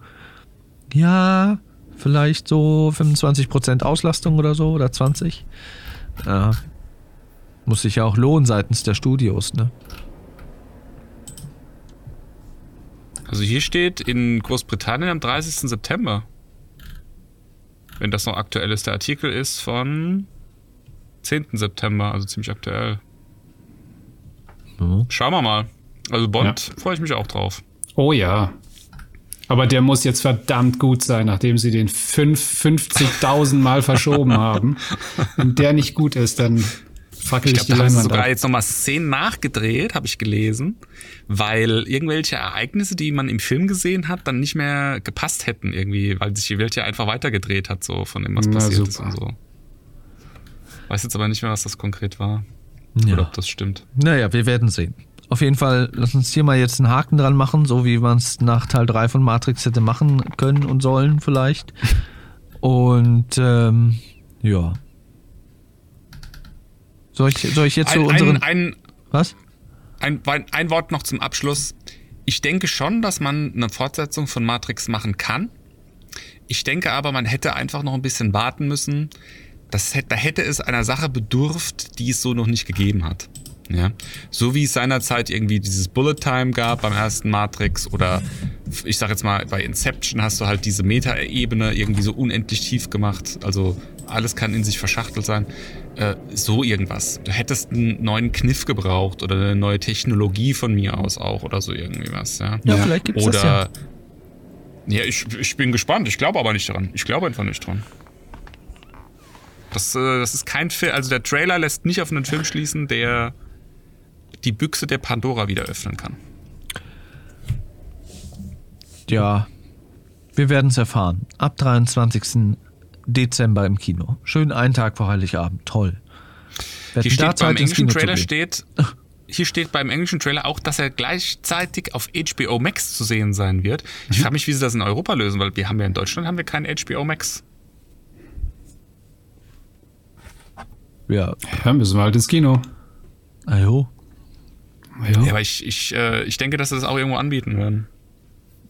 ja, vielleicht so 25% Auslastung oder so oder 20. Ja. Muss sich ja auch lohnen seitens der Studios, ne? Also hier steht in Großbritannien am 30. September. Wenn das noch aktuell ist. Der Artikel ist von 10. September, also ziemlich aktuell. Mhm. Schauen wir mal. Also Bond freue ich mich auch drauf. Oh ja. Aber der muss jetzt verdammt gut sein, nachdem sie den fünf- 50.000 Mal verschoben haben. Wenn der nicht gut ist, dann fackel Ich ich, glaube, die da haben sie Leinwand sogar ab. jetzt nochmal Szenen nachgedreht, habe ich gelesen, weil irgendwelche Ereignisse, die man im Film gesehen hat, dann nicht mehr gepasst hätten irgendwie, weil sich die Welt ja einfach weitergedreht hat, so von dem, was Na, passiert ist super. und so. Weiß jetzt aber nicht mehr, was das konkret war. Ja. Oder ob das stimmt. Naja, wir werden sehen. Auf jeden Fall, lass uns hier mal jetzt einen Haken dran machen, so wie man es nach Teil 3 von Matrix hätte machen können und sollen vielleicht. Und ähm, ja. Soll ich, soll ich jetzt so Ein, unseren... ein, ein, was? ein, ein Wort noch zum Abschluss. Ich denke schon, dass man eine Fortsetzung von Matrix machen kann. Ich denke aber, man hätte einfach noch ein bisschen warten müssen. Das hätte, da hätte es einer Sache bedurft, die es so noch nicht gegeben hat. Ja, so wie es seinerzeit irgendwie dieses Bullet Time gab beim ersten Matrix oder ich sag jetzt mal bei Inception hast du halt diese Meta-Ebene irgendwie so unendlich tief gemacht. Also alles kann in sich verschachtelt sein. Äh, so irgendwas. Du hättest einen neuen Kniff gebraucht oder eine neue Technologie von mir aus auch oder so irgendwie was. Ja, Ja, vielleicht gibt's das ja. oder ja, ich, ich bin gespannt. Ich glaube aber nicht dran. Ich glaube einfach nicht dran. Das, äh, das ist kein Film. Also der Trailer lässt nicht auf einen Film schließen, der die Büchse der Pandora wieder öffnen kann. Ja, wir werden es erfahren. Ab 23. Dezember im Kino. Schön einen Tag vor Heiligabend. Toll. Wer Hier steht beim englischen Trailer steht, hier steht beim englischen Trailer auch, dass er gleichzeitig auf HBO Max zu sehen sein wird. Ich frage mich, wie sie das in Europa lösen, weil wir haben ja in Deutschland haben wir keinen HBO Max. Ja, Ja, müssen wir halt ins Kino. ajo. Ja. Ja, aber ich, ich, äh, ich denke, dass sie das auch irgendwo anbieten werden.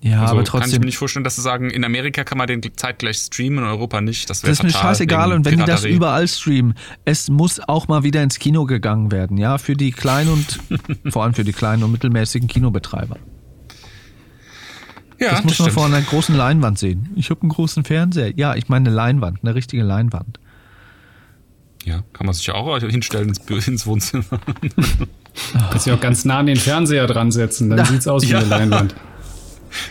Ja, Also aber kann ich trotzdem. mir nicht vorstellen, dass sie sagen, in Amerika kann man den zeitgleich streamen, in Europa nicht. Das wäre Das ist mir scheißegal und wenn die das überall streamen, es muss auch mal wieder ins Kino gegangen werden, ja, für die kleinen und vor allem für die kleinen und mittelmäßigen Kinobetreiber. ja, das muss man stimmt. vor einer großen Leinwand sehen. Ich habe einen großen Fernseher. Ja, ich meine eine Leinwand, eine richtige Leinwand. Ja, kann man sich ja auch hinstellen ins, ins Wohnzimmer. Kannst dich auch ganz nah an den Fernseher dran setzen, dann sieht's aus wie Ja. eine Leinwand.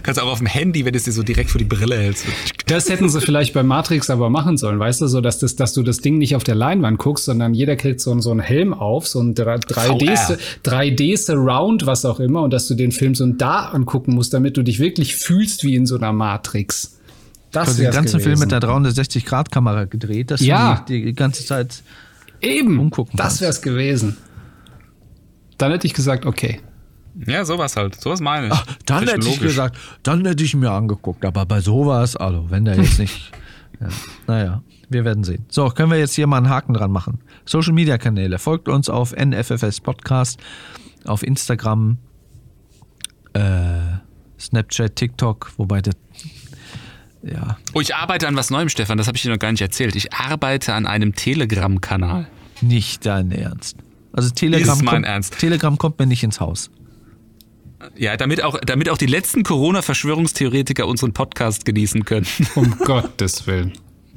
Kannst auch auf dem Handy, wenn du es dir so direkt vor die Brille hältst. Das hätten sie vielleicht bei Matrix aber machen sollen, weißt du, so dass, das, dass du das Ding nicht auf der Leinwand guckst, sondern jeder kriegt so, einen- so einen Helm auf, so ein 3D, VR. 3D Surround, was auch immer, und dass du den Film so da angucken musst, damit du dich wirklich fühlst wie in so einer Matrix. Das Also den ganzen Film gewesen. mit der 360-Grad-Kamera gedreht, dass Ja. du die, die ganze Zeit. Eben, umgucken das kannst. wär's gewesen. Dann hätte ich gesagt, okay. Ja, sowas halt. Sowas meine ich. Dann hätte ich gesagt, dann hätte ich mir angeguckt. Aber bei sowas, also wenn der jetzt nicht. ja, naja, wir werden sehen. So, können wir jetzt hier mal einen Haken dran machen. Social Media Kanäle. Folgt uns auf NFFS Podcast, auf Instagram, äh, Snapchat, TikTok, wobei das. Ja, Oh, ich arbeite an was Neuem, Stefan. Das habe ich dir noch gar nicht erzählt. Ich arbeite an einem Telegram-Kanal. nicht dein Ernst. Also Telegram, kommt, Ernst. Telegram kommt mir nicht ins Haus. Ja, damit auch, damit auch die letzten Corona-Verschwörungstheoretiker unseren Podcast genießen können. Um Gottes Willen.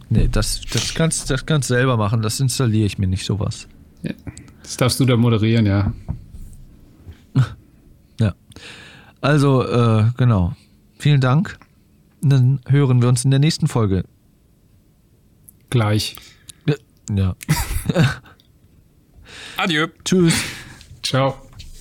Nee, das, das kannst das kannst selber machen. Das installiere ich mir nicht sowas. Ja. Das darfst du da moderieren, ja. Ja. Also, äh, genau. Vielen Dank. Dann hören wir uns in der nächsten Folge. Gleich. Ja. Adieu. Tschüss. Ciao.